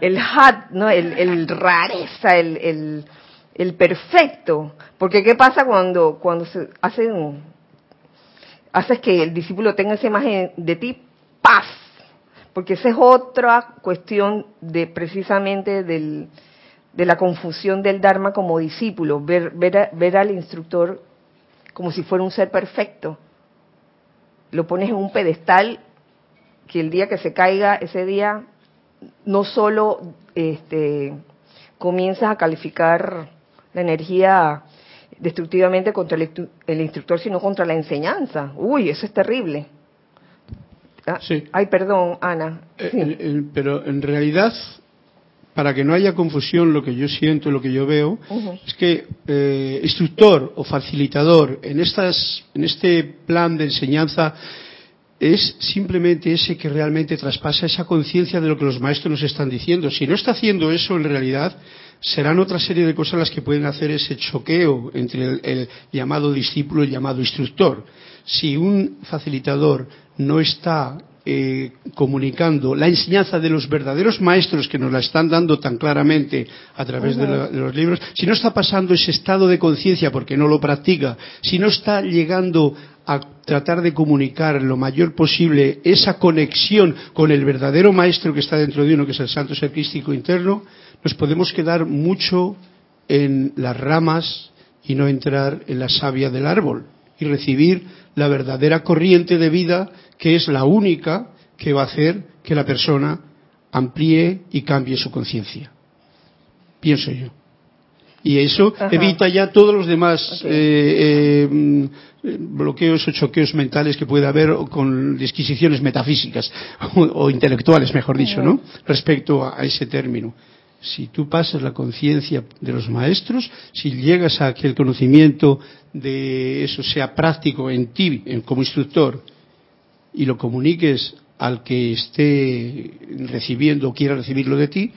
el hat, ¿no? El, el rareza, el, el, el perfecto. Porque ¿qué pasa cuando, cuando se hacen haces que el discípulo tenga esa imagen de ti, paz, porque esa es otra cuestión de precisamente del, de la confusión del Dharma como discípulo, ver, ver, ver al instructor como si fuera un ser perfecto. Lo pones en un pedestal que el día que se caiga, ese día, no solo este, comienzas a calificar la energía destructivamente contra el, instructor, sino contra la enseñanza. Uy, eso es terrible. Ah, sí. Ay, perdón, Ana. Eh, pero en realidad, para que no haya confusión, lo que yo siento, lo que yo veo, es que eh, instructor o facilitador en, estas, en este plan de enseñanza es simplemente ese que realmente traspasa esa conciencia de lo que los maestros nos están diciendo. Si no está haciendo eso en realidad, serán otra serie de cosas las que pueden hacer ese choqueo entre el, llamado discípulo y el llamado instructor. Si un facilitador no está eh, comunicando la enseñanza de los verdaderos maestros que nos la están dando tan claramente a través de, los libros, si no está pasando ese estado de conciencia porque no lo practica, si no está llegando a tratar de comunicar lo mayor posible esa conexión con el verdadero maestro que está dentro de uno, que es el santo ser interno, nos podemos quedar mucho en las ramas y no entrar en la savia del árbol y recibir la verdadera corriente de vida que es la única que va a hacer que la persona amplíe y cambie su conciencia. Pienso yo. Y eso evita ya todos los demás eh, eh, bloqueos o choqueos mentales que puede haber con disquisiciones metafísicas o, intelectuales, mejor dicho, ¿no? Respecto a ese término Si tú pasas la conciencia de los maestros, si llegas a que el conocimiento de eso sea práctico en ti como instructor y lo comuniques al que esté recibiendo o quiera recibirlo de ti,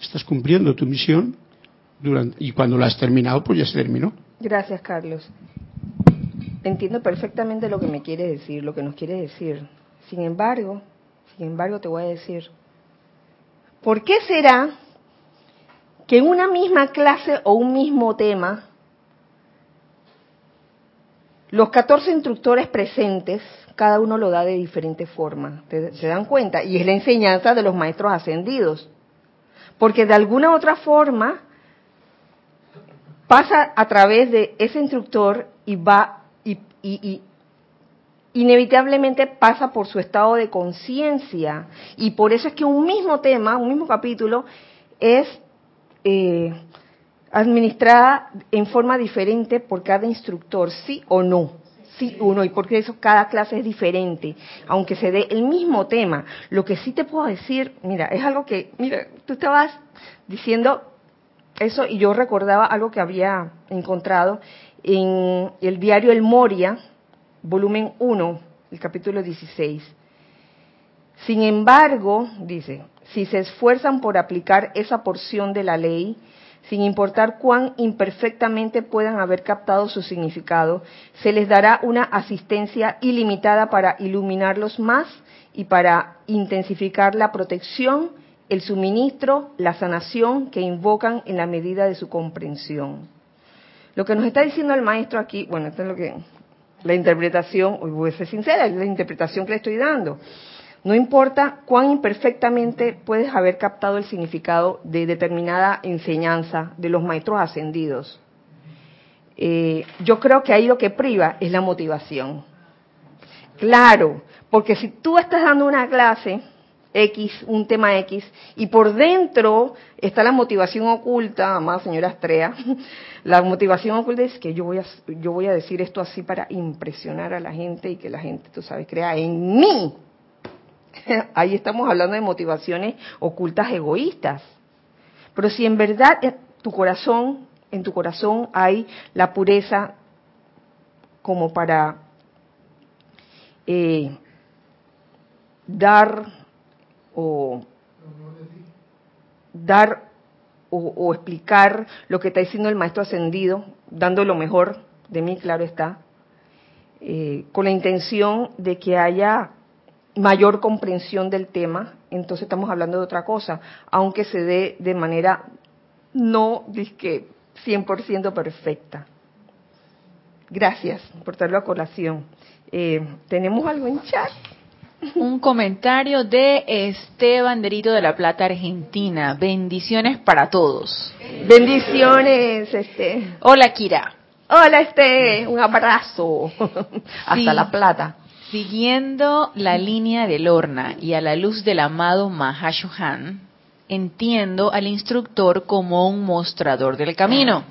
estás cumpliendo tu misión durante, y cuando la has terminado, pues ya se terminó. Gracias, Carlos. Entiendo perfectamente lo que me quiere decir, lo que nos quiere decir. Sin embargo, sin embargo, te voy a decir, ¿por qué será que en una misma clase o un mismo tema, los 14 instructores presentes, cada uno lo da de diferente forma, ¿se dan cuenta? Y es la enseñanza de los maestros ascendidos. Porque de alguna otra forma pasa a través de ese instructor y va y, y, inevitablemente pasa por su estado de conciencia. Y por eso es que un mismo tema, un mismo capítulo, es eh, administrada en forma diferente por cada instructor, sí o no. Sí o no, y porque eso cada clase es diferente, aunque se dé el mismo tema. Lo que sí te puedo decir, mira, es algo que, mira, tú estabas diciendo eso y yo recordaba algo que había encontrado en el diario El Moria, volumen 1, el capítulo 16. Sin embargo, dice, si se esfuerzan por aplicar esa porción de la ley, sin importar cuán imperfectamente puedan haber captado su significado, se les dará una asistencia ilimitada para iluminarlos más y para intensificar la protección, el suministro, la sanación que invocan en la medida de su comprensión. Lo que nos está diciendo el maestro aquí, bueno, esto es lo que la interpretación, voy a ser sincera, es la interpretación que le estoy dando. No importa cuán imperfectamente puedes haber captado el significado de determinada enseñanza de los maestros ascendidos. Eh, yo creo que ahí lo que priva es la motivación. Claro, porque si tú estás dando una clase X, un tema X, y por dentro está la motivación oculta, amada señora Astrea, la motivación oculta es que yo voy, a, yo voy a decir esto así para impresionar a la gente y que la gente, tú sabes, crea en mí. Ahí estamos hablando de motivaciones ocultas egoístas. Pero si en verdad en tu corazón, en tu corazón hay la pureza como para eh, dar o dar o, explicar lo que está diciendo el maestro ascendido, dando lo mejor de mí, claro está, eh, con la intención de que haya mayor comprensión del tema, entonces estamos hablando de otra cosa, aunque se dé de manera no disque 100% perfecta. Gracias por darlo a colación. Eh, ¿Tenemos algo en chat? Un comentario de Esteban Derito de la Plata, Argentina. Bendiciones para todos. Bendiciones, este. Hola, Kira. Hola, este. Un abrazo. Hasta la Plata. Siguiendo la línea de Lorna y a la luz del amado Mahashohan, entiendo al instructor como un mostrador del camino.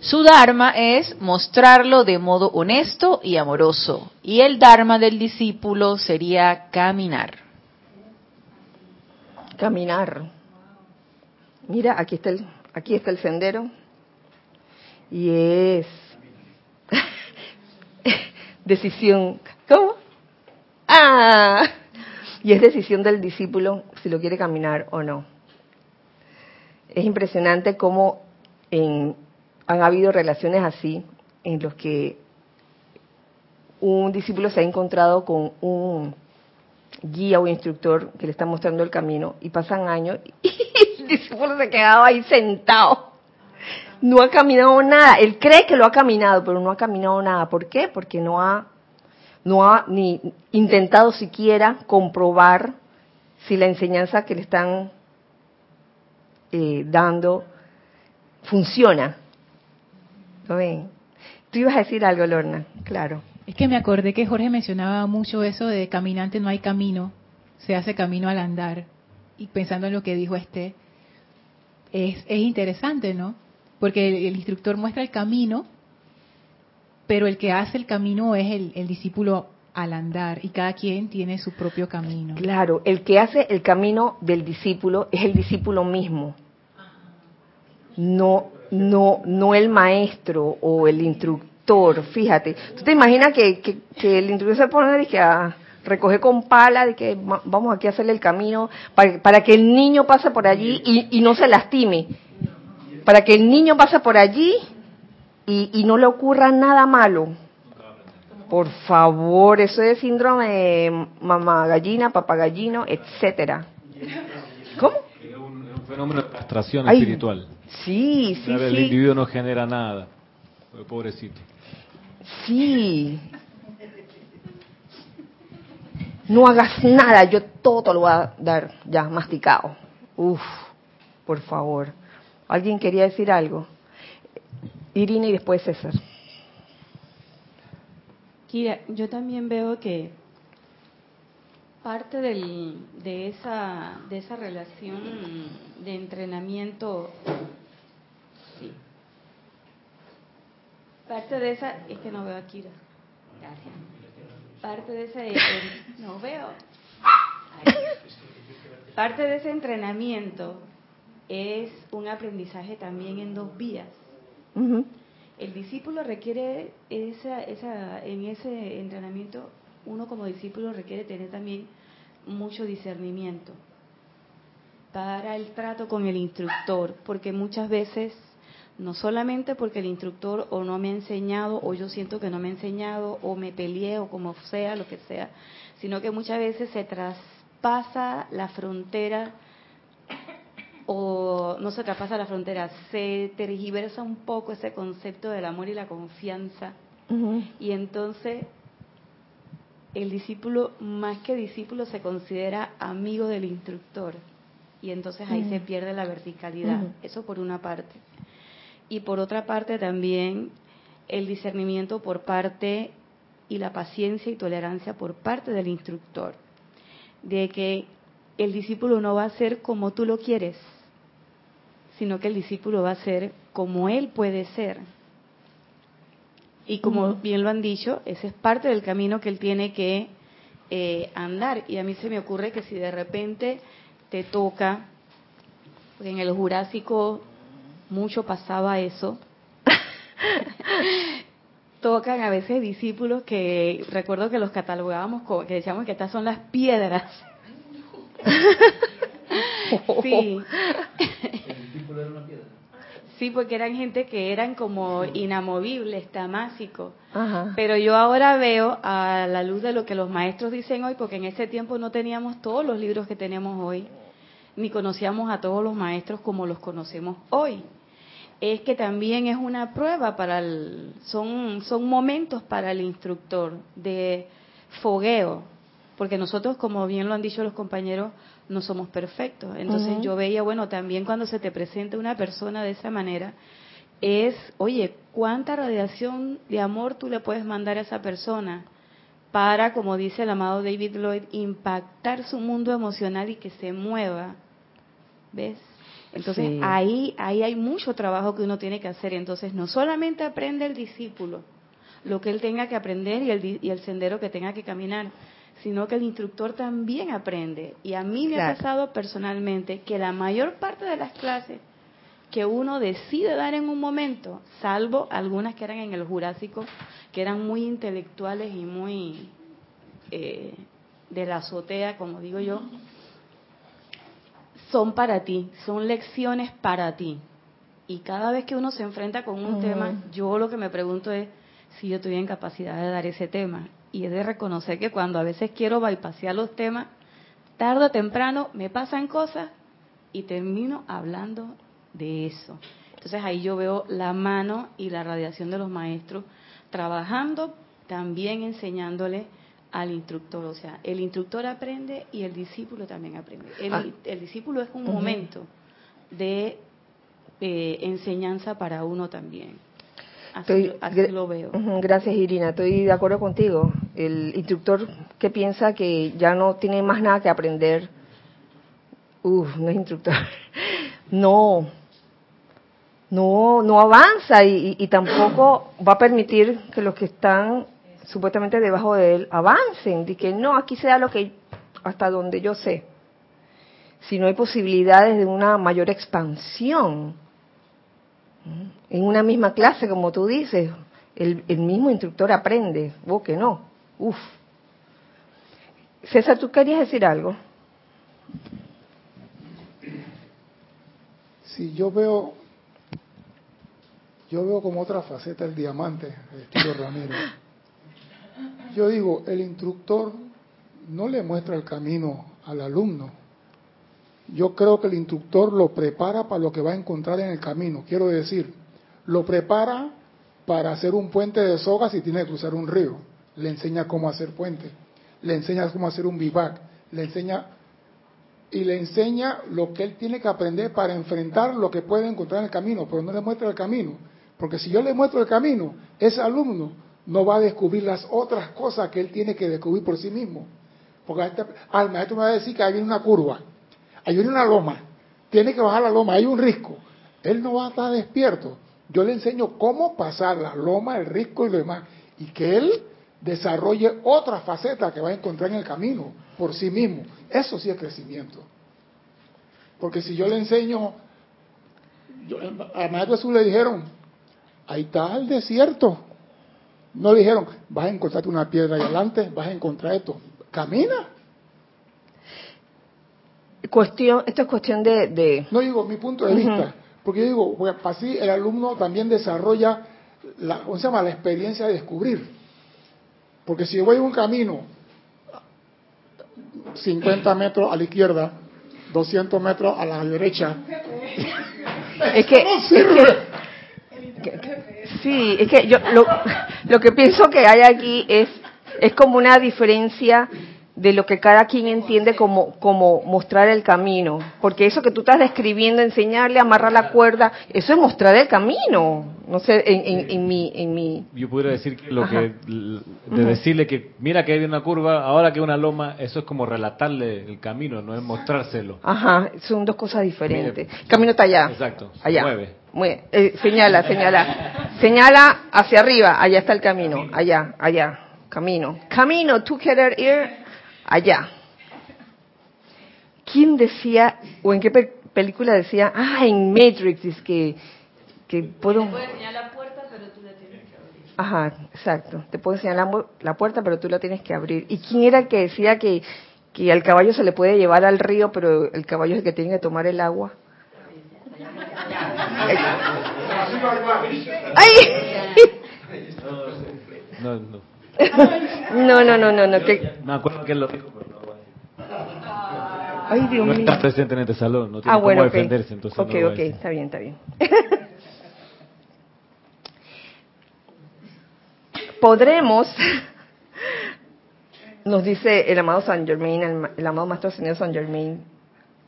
Su Dharma es mostrarlo de modo honesto y amoroso, y el Dharma del discípulo sería caminar. Caminar. Mira, aquí está el, aquí está el sendero, y es decisión. ¿Cómo? Y es decisión del discípulo si lo quiere caminar o no. Es impresionante cómo han habido relaciones así en los que un discípulo se ha encontrado con un guía o instructor que le está mostrando el camino y pasan años y el discípulo se quedaba ahí sentado. No ha caminado nada. Él cree que lo ha caminado, pero no ha caminado nada. ¿Por qué? Porque no ha, no ha ni intentado siquiera comprobar si la enseñanza que le están eh, dando funciona. Tú ibas a decir algo, Lorna, claro. Es que me acordé que Jorge mencionaba mucho eso de caminante no hay camino, se hace camino al andar. Y pensando en lo que dijo este, es, es interesante, ¿no? Porque el, instructor muestra el camino, pero el que hace el camino es el, el discípulo al andar y cada quien tiene su propio camino. Claro, el que hace el camino del discípulo es el discípulo mismo. no, no, no el maestro o el instructor. Fíjate, tú te imaginas que, que, el instructor se pone y que a recoger con pala, de que vamos aquí a hacerle el camino para, que el niño pase por allí y, no se lastime, para que el niño pase por allí y, y no le ocurra nada malo. Por favor, eso es síndrome de mamá gallina, papá gallino, etcétera. ¿Cómo? Es un, fenómeno de castración espiritual. Sí, sí, El individuo no genera nada. Pobrecito. Sí. No hagas nada, yo todo lo voy a dar ya masticado. Uf, por favor. ¿Alguien quería decir algo? Irina y después César. Kira, yo también veo que parte del, de, esa, de esa relación de entrenamiento, sí, parte de esa, es que no veo a Kira, gracias, parte de ese, no veo, parte de ese entrenamiento es un aprendizaje también en dos vías. El discípulo requiere esa, esa, en ese entrenamiento uno como discípulo requiere tener también mucho discernimiento para el trato con el instructor, porque muchas veces, no solamente porque el instructor o no me ha enseñado, o yo siento que no me ha enseñado, o me peleé, o como sea, lo que sea, sino que muchas veces se traspasa la frontera, o no se traspasa la frontera, se tergiversa un poco ese concepto del amor y la confianza, y entonces el discípulo, más que discípulo, se considera amigo del instructor. Y entonces ahí se pierde la verticalidad. Eso por una parte. Y por otra parte también el discernimiento por parte y la paciencia y tolerancia por parte del instructor. De que el discípulo no va a ser como tú lo quieres, sino que el discípulo va a ser como él puede ser y como bien lo han dicho, ese es parte del camino que él tiene que eh, andar. Y a mí se me ocurre que si de repente te toca, en el Jurásico mucho pasaba eso, tocan a veces discípulos que recuerdo que los catalogábamos como que decíamos que estas son las piedras. sí. ¿El discípulo era una piedra? Sí, porque eran gente que eran como inamovibles, tamásicos. Pero yo ahora veo a la luz de lo que los maestros dicen hoy, porque en ese tiempo no teníamos todos los libros que tenemos hoy, ni conocíamos a todos los maestros como los conocemos hoy. Es que también es una prueba para el, son, son momentos para el instructor de fogueo, porque nosotros, como bien lo han dicho los compañeros, no somos perfectos. Entonces yo veía, bueno, también cuando se te presenta una persona de esa manera, es, oye, ¿cuánta radiación de amor tú le puedes mandar a esa persona para, como dice el amado David Lloyd, impactar su mundo emocional y que se mueva? ¿Ves? Entonces ahí, ahí hay mucho trabajo que uno tiene que hacer. Entonces no solamente aprende el discípulo lo que él tenga que aprender y el, y el sendero que tenga que caminar, sino que el instructor también aprende. Y a mí me ha pasado personalmente que la mayor parte de las clases que uno decide dar en un momento, salvo algunas que eran en el Jurásico, que eran muy intelectuales y muy eh, de la azotea, como digo yo, son para ti, son lecciones para ti. Y cada vez que uno se enfrenta con un tema, yo lo que me pregunto es si yo en capacidad de dar ese tema y he de reconocer que cuando a veces quiero bypassar los temas, tarde o temprano me pasan cosas y termino hablando de eso. Entonces ahí yo veo la mano y la radiación de los maestros trabajando, también enseñándole al instructor. O sea, el instructor aprende y el discípulo también aprende. El, ah. discípulo es un momento de eh, enseñanza para uno también. Así, lo veo. Gracias, Irina. Estoy de acuerdo contigo. El instructor que piensa que ya no tiene más nada que aprender, uff, no es instructor. No, no, no avanza y, tampoco va a permitir que los que están supuestamente debajo de él avancen. De que no, aquí se da lo que hasta donde yo sé. Si no hay posibilidades de una mayor expansión En una misma clase, como tú dices, el, mismo instructor aprende, vos que no. Uf. César, ¿tú querías decir algo? Sí, yo veo, yo veo como otra faceta el diamante, el estilo Ramiro. Yo digo, el instructor no le muestra el camino al alumno. Yo creo que el instructor lo prepara para lo que va a encontrar en el camino. Quiero decir, lo prepara para hacer un puente de soga si tiene que cruzar un río. Le enseña cómo hacer puente. Le enseña cómo hacer un bivac. Le enseña y le enseña lo que él tiene que aprender para enfrentar lo que puede encontrar en el camino, pero no le muestra el camino. Porque si yo le muestro el camino, ese alumno no va a descubrir las otras cosas que él tiene que descubrir por sí mismo. Porque este, al maestro me va a decir que hay una curva, hay una loma, tiene que bajar la loma, hay un risco. Él no va a estar despierto. Yo le enseño cómo pasar la loma, el risco y lo demás. Y que él desarrolle otra faceta que va a encontrar en el camino por sí mismo. Eso sí es crecimiento. Porque si yo le enseño, a Maestro Jesús le dijeron, ahí está el desierto. No le dijeron, vas a encontrarte una piedra ahí adelante, vas a encontrar esto. Camina. Cuestión, esto es cuestión de... No digo mi punto de vista, porque yo digo, pues así el alumno también desarrolla la, ¿cómo se llama? la experiencia de descubrir. Porque si voy un camino 50 metros a la izquierda, 200 metros a la derecha, es que, sí, es que yo lo, lo que pienso que hay aquí es es como una diferencia de lo que cada quien entiende como, como mostrar el camino. Porque eso que tú estás describiendo, enseñarle, amarrar la cuerda, eso es mostrar el camino. No sé, en, en, mi, en mi... Yo pudiera decir que lo que, de decirle que mira que hay una curva, ahora que hay una loma, eso es como relatarle el camino, no es mostrárselo. Ajá, son dos cosas diferentes. el camino está allá. Exacto, allá. mueve. Eh, señala, señala. Señala hacia arriba, allá está el camino, allá, allá, camino. Camino, tú querer ir allá. ¿Quién decía, o en qué película decía, ah, en Matrix, es que, que puedo... Te puedo enseñar la puerta, pero tú la tienes que abrir. Ajá, exacto. Te puedo enseñar la, puerta, pero tú la tienes que abrir. ¿Y quién era el que decía que, que al caballo se le puede llevar al río, pero el caballo es el que tiene que tomar el agua? ¡Ay! No, no. No, no, no, no, no. Que... Me acuerdo que él lo dijo, pero no Ay, Dios no está presente en este salón, no tiene ah, bueno, cómo okay. defenderse, entonces Ok, no ok, está bien, está bien. Podremos, nos dice el amado San Germain, el, el amado Maestro Señor San Germain,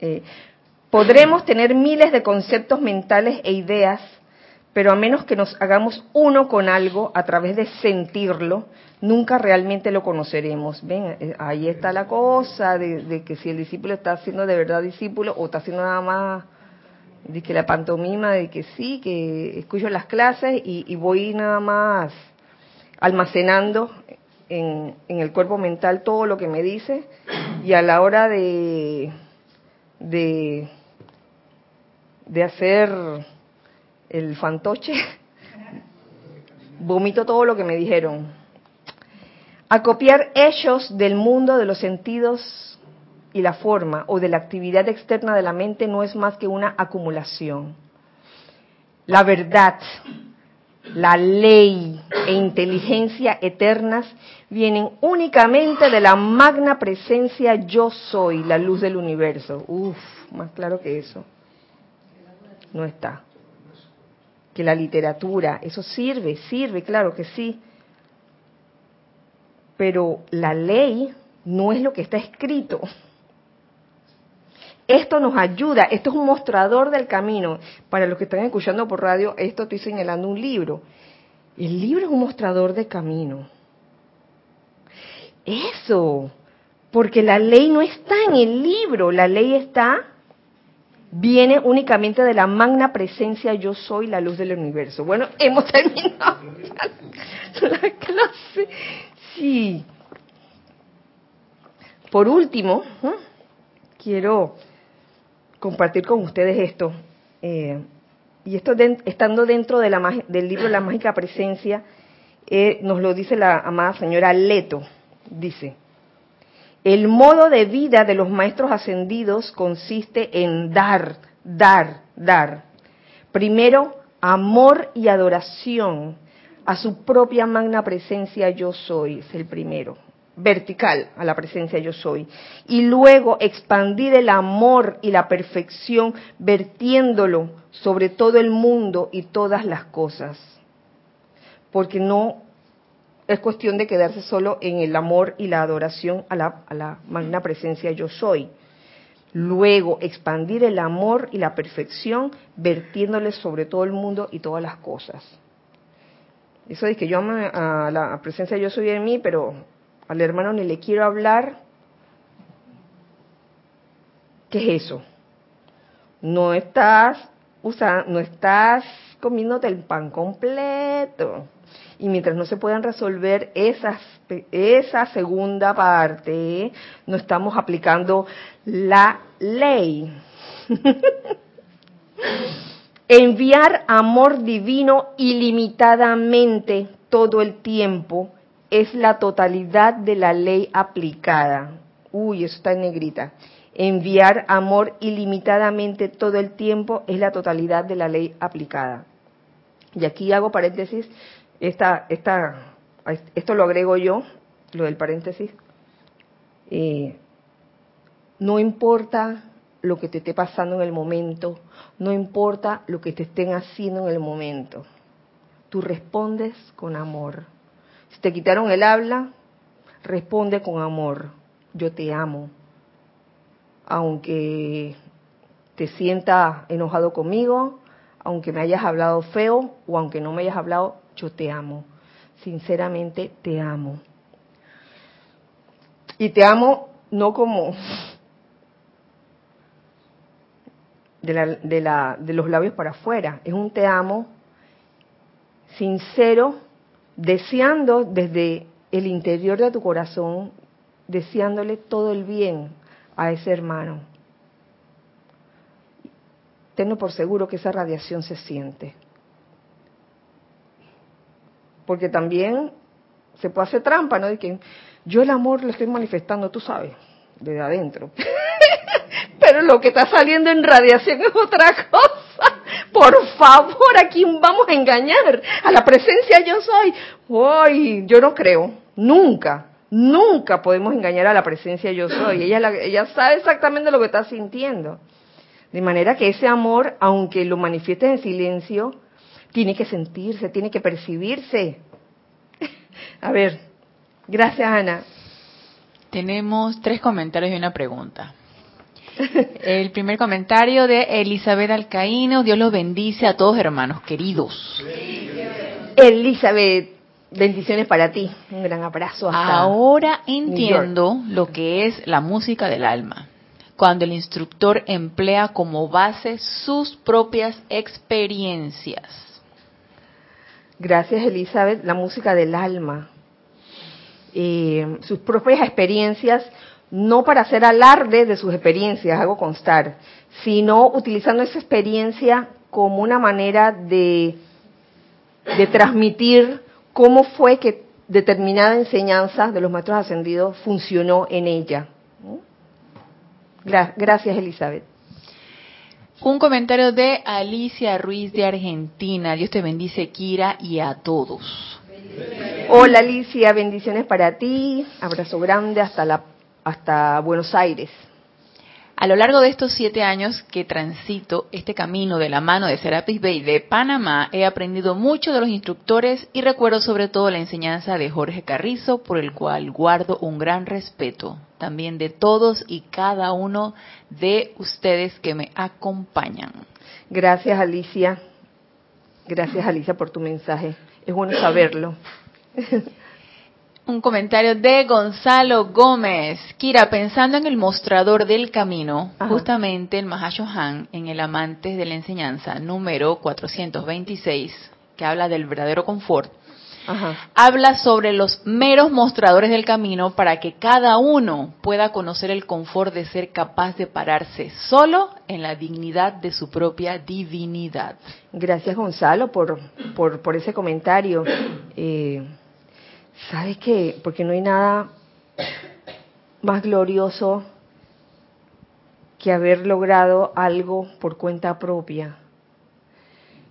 eh, podremos tener miles de conceptos mentales e ideas pero a menos que nos hagamos uno con algo a través de sentirlo, nunca realmente lo conoceremos. Ven, eh, ahí está la cosa de, que si el discípulo está siendo de verdad discípulo o está haciendo nada más de que la pantomima de que sí, que escucho las clases y, voy nada más almacenando en, en, el cuerpo mental todo lo que me dice y a la hora de de, de hacer el fantoche, vomito todo lo que me dijeron. A copiar hechos del mundo de los sentidos y la forma o de la actividad externa de la mente no es más que una acumulación. La verdad, la ley e inteligencia eternas vienen únicamente de la magna presencia yo soy, la luz del universo. Uf, más claro que eso. No está que la literatura, eso sirve, sirve, claro que sí. Pero la ley no es lo que está escrito. Esto nos ayuda, esto es un mostrador del camino. Para los que están escuchando por radio, esto estoy señalando un libro. El libro es un mostrador de camino. Eso, porque la ley no está en el libro, la ley está viene únicamente de la magna presencia yo soy la luz del universo. Bueno, hemos terminado la clase. Sí. Por último, quiero compartir con ustedes esto. Eh, y esto estando dentro de la, del libro La Mágica Presencia, eh, nos lo dice la amada señora Leto, dice, el modo de vida de los maestros ascendidos consiste en dar, dar, dar. Primero, amor y adoración a su propia magna presencia yo soy, es el primero vertical a la presencia yo soy. Y luego expandir el amor y la perfección vertiéndolo sobre todo el mundo y todas las cosas. Porque no es cuestión de quedarse solo en el amor y la adoración a la, a la magna presencia yo soy. Luego expandir el amor y la perfección vertiéndole sobre todo el mundo y todas las cosas. Eso es que yo amo a la presencia yo soy en mí, pero al hermano ni le quiero hablar, ¿qué es eso? No estás usando, no estás comiéndote el pan completo. Y mientras no se puedan resolver esa segunda parte, no estamos aplicando la ley. Enviar amor divino ilimitadamente todo el tiempo es la totalidad de la ley aplicada. Uy, eso está en negrita. Enviar amor ilimitadamente todo el tiempo es la totalidad de la ley aplicada. Y aquí hago paréntesis, esta, esta, esto lo agrego yo, lo del paréntesis. No importa lo que te esté pasando en el momento, no importa lo que te estén haciendo en el momento, tú respondes con amor si te quitaron el habla, responde con amor. Yo te amo. Aunque te sienta enojado conmigo, aunque me hayas hablado feo o aunque no me hayas hablado, yo te amo. Sinceramente te amo. Y te amo no como de, la, de, la, de los labios para afuera, es un te amo sincero deseando desde el interior de tu corazón, deseándole todo el bien a ese hermano. Tengo por seguro que esa radiación se siente. Porque también se puede hacer trampa, ¿no? De que yo el amor lo estoy manifestando, tú sabes, desde adentro. Pero lo que está saliendo en radiación es otra cosa. Por favor, ¿a quién vamos a engañar? A la presencia yo soy. Uy, yo no creo. Nunca, nunca podemos engañar a la presencia yo soy. Ella, ella sabe exactamente lo que está sintiendo. De manera que ese amor, aunque lo manifieste en silencio, tiene que sentirse, tiene que percibirse. A ver, gracias Ana. Tenemos tres comentarios y una pregunta. El primer comentario de Elizabeth Alcaíno, Dios los bendice a todos hermanos queridos. Elizabeth, bendiciones para ti, un gran abrazo. Ahora entiendo lo que es la música del alma, cuando el instructor emplea como base sus propias experiencias. Gracias Elizabeth, la música del alma. Eh, sus propias experiencias no para hacer alarde de sus experiencias, hago constar, sino utilizando esa experiencia como una manera de, de transmitir cómo fue que determinada enseñanza de los maestros ascendidos funcionó en ella. Gracias, Elizabeth. Un comentario de Alicia Ruiz de Argentina. Dios te bendice, Kira, y a todos. Hola, Alicia. Bendiciones para ti. Abrazo grande. Hasta la hasta Buenos Aires. A lo largo de estos siete años que transito este camino de la mano de Serapis Bay de Panamá, he aprendido mucho de los instructores y recuerdo sobre todo la enseñanza de Jorge Carrizo, por el cual guardo un gran respeto, también de todos y cada uno de ustedes que me acompañan. Gracias Alicia, gracias Alicia por tu mensaje, es bueno saberlo. Un comentario de Gonzalo Gómez. Kira, pensando en el mostrador del camino, justamente el Mahashohan en el Amantes de la Enseñanza, número 426, que habla del verdadero confort, habla sobre los meros mostradores del camino para que cada uno pueda conocer el confort de ser capaz de pararse solo en la dignidad de su propia divinidad. Gracias Gonzalo por, por, ese comentario. Eh, ¿Sabes qué? Porque no hay nada más glorioso que haber logrado algo por cuenta propia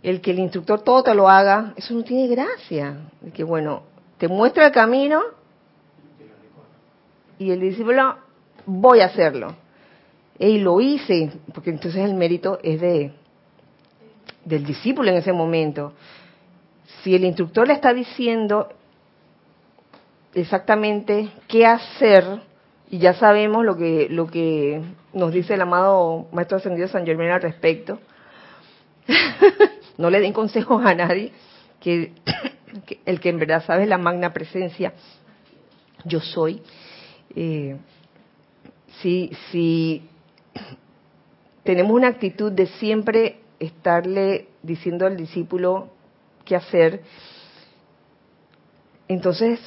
el que el instructor todo te lo haga, eso no tiene gracia. que bueno, te muestra el camino y el discípulo, voy a hacerlo. Y lo hice, porque entonces el mérito es de del discípulo en ese momento. Si el instructor le está diciendo exactamente qué hacer, y ya sabemos lo que, lo que nos dice el amado Maestro Ascendido San Germán al respecto, no le den consejos a nadie, que, el que en verdad sabe la magna presencia, yo soy. Eh, si, si tenemos una actitud de siempre estarle diciendo al discípulo qué hacer, entonces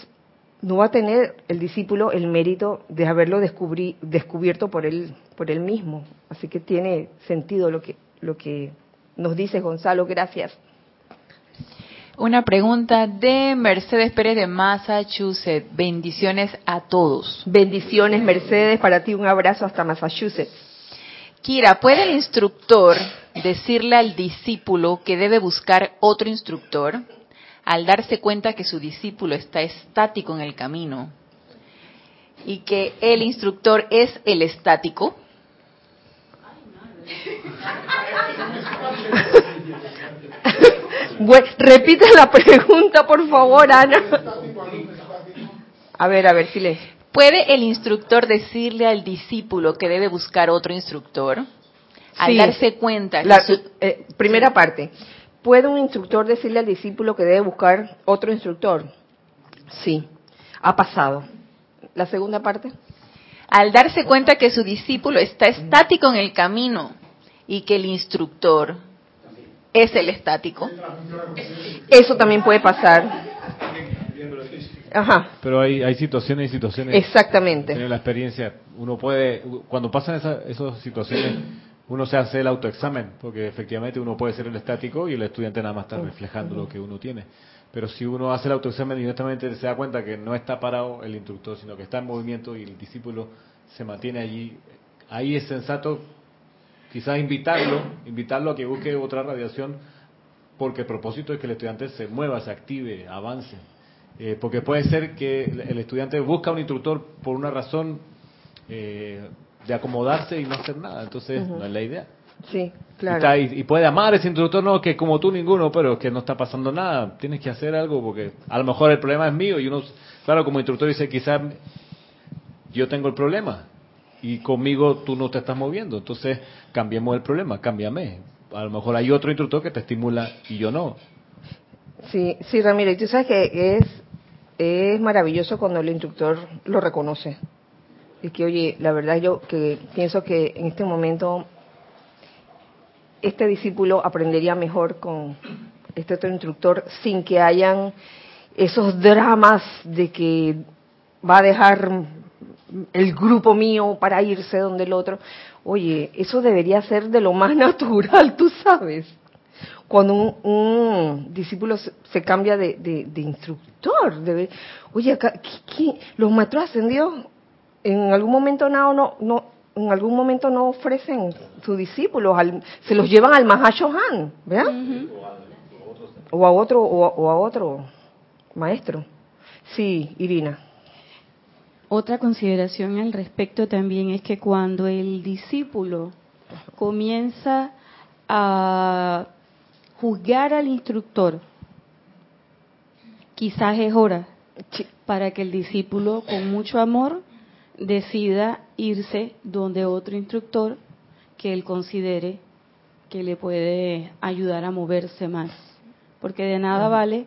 no va a tener el discípulo el mérito de haberlo descubierto por él, por él mismo. Así que tiene sentido lo que, lo que nos dice Gonzalo, gracias. Una pregunta de Mercedes Pérez de Massachusetts. Bendiciones a todos. Bendiciones, Mercedes, para ti un abrazo hasta Massachusetts. Kira, ¿puede el instructor decirle al discípulo que debe buscar otro instructor al darse cuenta que su discípulo está estático en el camino y que el instructor es el estático? bueno, repite la pregunta, por favor, Ana. A ver, a ver, si le. ¿Puede el instructor decirle al discípulo que debe buscar otro instructor? Al darse cuenta. La, eh, primera parte. ¿Puede un instructor decirle al discípulo que debe buscar otro instructor? Sí, ha pasado. ¿La segunda parte? al darse cuenta que su discípulo está estático en el camino y que el instructor es el estático. Eso también puede pasar. Ajá. Pero hay, hay situaciones y situaciones. Exactamente. Tiene la experiencia. Uno puede, cuando pasan esas, situaciones, uno se hace el autoexamen, porque efectivamente uno puede ser el estático y el estudiante nada más está reflejando lo que uno tiene. Pero si uno hace el autoexamen y honestamente se da cuenta que no está parado el instructor, sino que está en movimiento y el discípulo se mantiene allí, ahí es sensato quizás invitarlo, invitarlo a que busque otra radiación, porque el propósito es que el estudiante se mueva, se active, avance. Eh, porque puede ser que el estudiante busca un instructor por una razón eh, de acomodarse y no hacer nada, entonces no es la idea. Sí, claro. Y, puede amar ese instructor, no, que como tú ninguno, pero que no está pasando nada. Tienes que hacer algo porque a lo mejor el problema es mío y uno, claro, como instructor dice, quizás yo tengo el problema y conmigo tú no te estás moviendo. Entonces, cambiemos el problema, cámbiame. A lo mejor hay otro instructor que te estimula y yo no. Sí, sí, Ramírez, tú sabes que es, es maravilloso cuando el instructor lo reconoce. Y que, oye, la verdad yo que pienso que en este momento este discípulo aprendería mejor con este otro instructor sin que hayan esos dramas de que va a dejar el grupo mío para irse donde el otro. Oye, eso debería ser de lo más natural, tú sabes. Cuando un, discípulo se, cambia de, instructor, debe, oye, los maestros ascendidos en algún momento no, no, no en algún momento no ofrecen sus discípulos, se los llevan al Mahashohan, ¿verdad? O a otro, o a, otro maestro. Sí, Irina. Otra consideración al respecto también es que cuando el discípulo comienza a juzgar al instructor, quizás es hora para que el discípulo con mucho amor decida irse donde otro instructor que él considere que le puede ayudar a moverse más. Porque de nada vale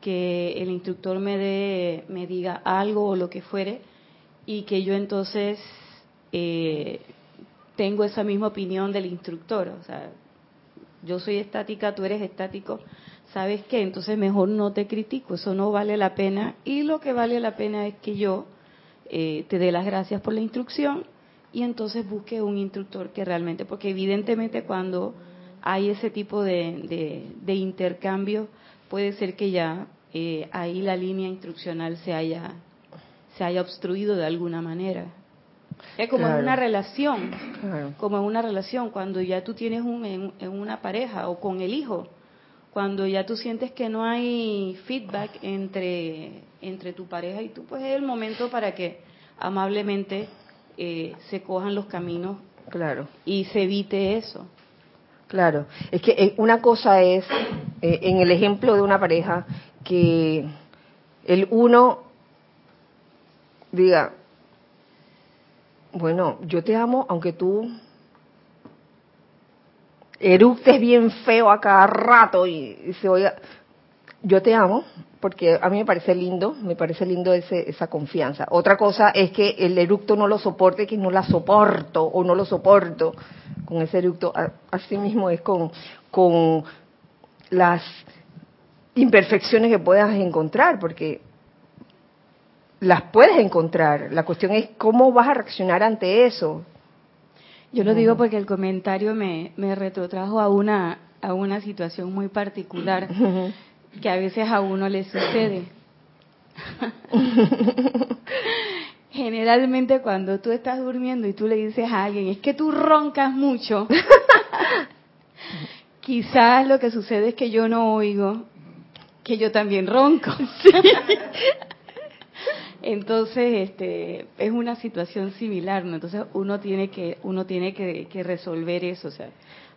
que el instructor me dé, me diga algo o lo que fuere y que yo entonces eh, tengo esa misma opinión del instructor. O sea, yo soy estática, tú eres estático, ¿sabes qué? Entonces mejor no te critico, eso no vale la pena y lo que vale la pena es que yo eh, te dé las gracias por la instrucción y entonces busque un instructor que realmente, porque evidentemente cuando hay ese tipo de, de, intercambio, puede ser que ya eh, ahí la línea instruccional se haya, se haya obstruido de alguna manera. Es como en una relación, como en una relación, cuando ya tú tienes un, en, una pareja o con el hijo, cuando ya tú sientes que no hay feedback entre, entre tu pareja y tú, pues es el momento para que amablemente eh, se cojan los caminos claro. y se evite eso. Claro, es que eh, una cosa es, eh, en el ejemplo de una pareja, que el uno diga, bueno, yo te amo aunque tú eructes bien feo a cada rato y, se oiga, yo te amo porque a mí me parece lindo, me parece lindo ese, esa confianza. Otra cosa es que el eructo no lo soporte, que no la soporto o no lo soporto con ese eructo. Así mismo es con, con las imperfecciones que puedas encontrar, porque las puedes encontrar. La cuestión es cómo vas a reaccionar ante eso. Yo lo digo porque el comentario me, me retrotrajo a una, a una situación muy particular que a veces a uno le sucede. Generalmente cuando tú estás durmiendo y tú le dices a alguien, es que tú roncas mucho, quizás lo que sucede es que yo no oigo que yo también ronco. Entonces, este, es una situación similar, ¿no? Entonces uno tiene que, uno tiene que, resolver eso, o sea,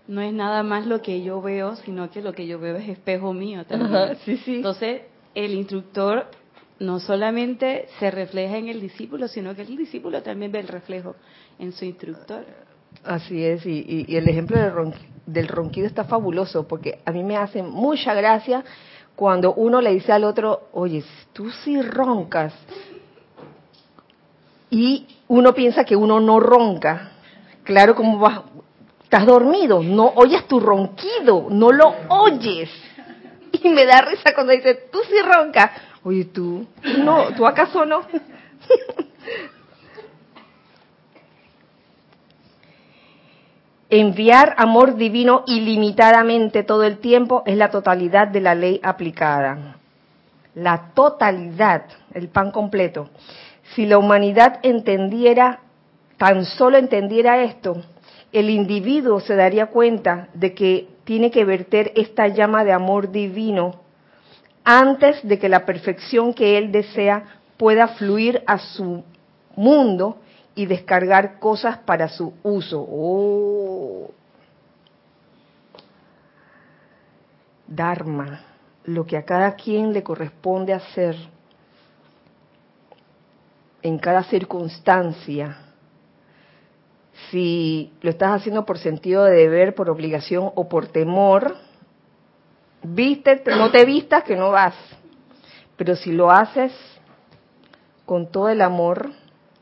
no es nada más lo que yo veo, sino que lo que yo veo es espejo mío también. sí, sí. Entonces, el instructor no solamente se refleja en el discípulo, sino que el discípulo también ve el reflejo en su instructor. Así es, y, el ejemplo del, del ronquido está fabuloso, porque a mí me hace mucha gracia cuando uno le dice al otro, oye, tú sí roncas, y uno piensa que uno no ronca. Claro, como vas, estás dormido, no oyes tu ronquido, no lo oyes. Y me da risa cuando dice, tú sí roncas. Oye, tú, no, tú acaso no. Enviar amor divino ilimitadamente todo el tiempo es la totalidad de la ley aplicada. La totalidad, el pan completo. Si la humanidad entendiera, tan solo entendiera esto, el individuo se daría cuenta de que tiene que verter esta llama de amor divino antes de que la perfección que él desea pueda fluir a su mundo y descargar cosas para su uso. Oh. Dharma, lo que a cada quien le corresponde hacer en cada circunstancia, si lo estás haciendo por sentido de deber, por obligación o por temor, viste, no te vistas que no vas. Pero si lo haces con todo el amor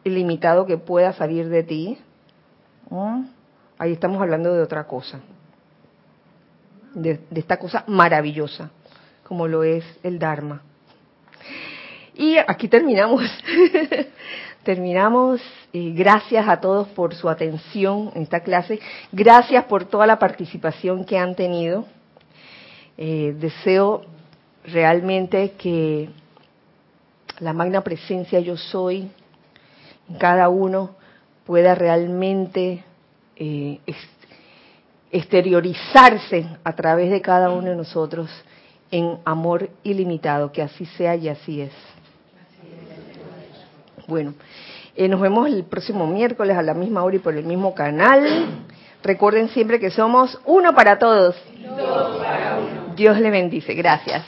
ilimitado que pueda salir de ti, ahí estamos hablando de otra cosa, de esta cosa maravillosa, como lo es el Dharma. Y aquí terminamos. terminamos. Gracias a todos por su atención en esta clase. Gracias por toda la participación que han tenido. Eh, deseo realmente que la magna presencia yo soy en cada uno pueda realmente eh, exteriorizarse a través de cada uno de nosotros en amor ilimitado, que así sea y así es. Bueno, eh, nos vemos el próximo miércoles a la misma hora y por el mismo canal. Recuerden siempre que somos uno para todos. Dios le bendice. Gracias.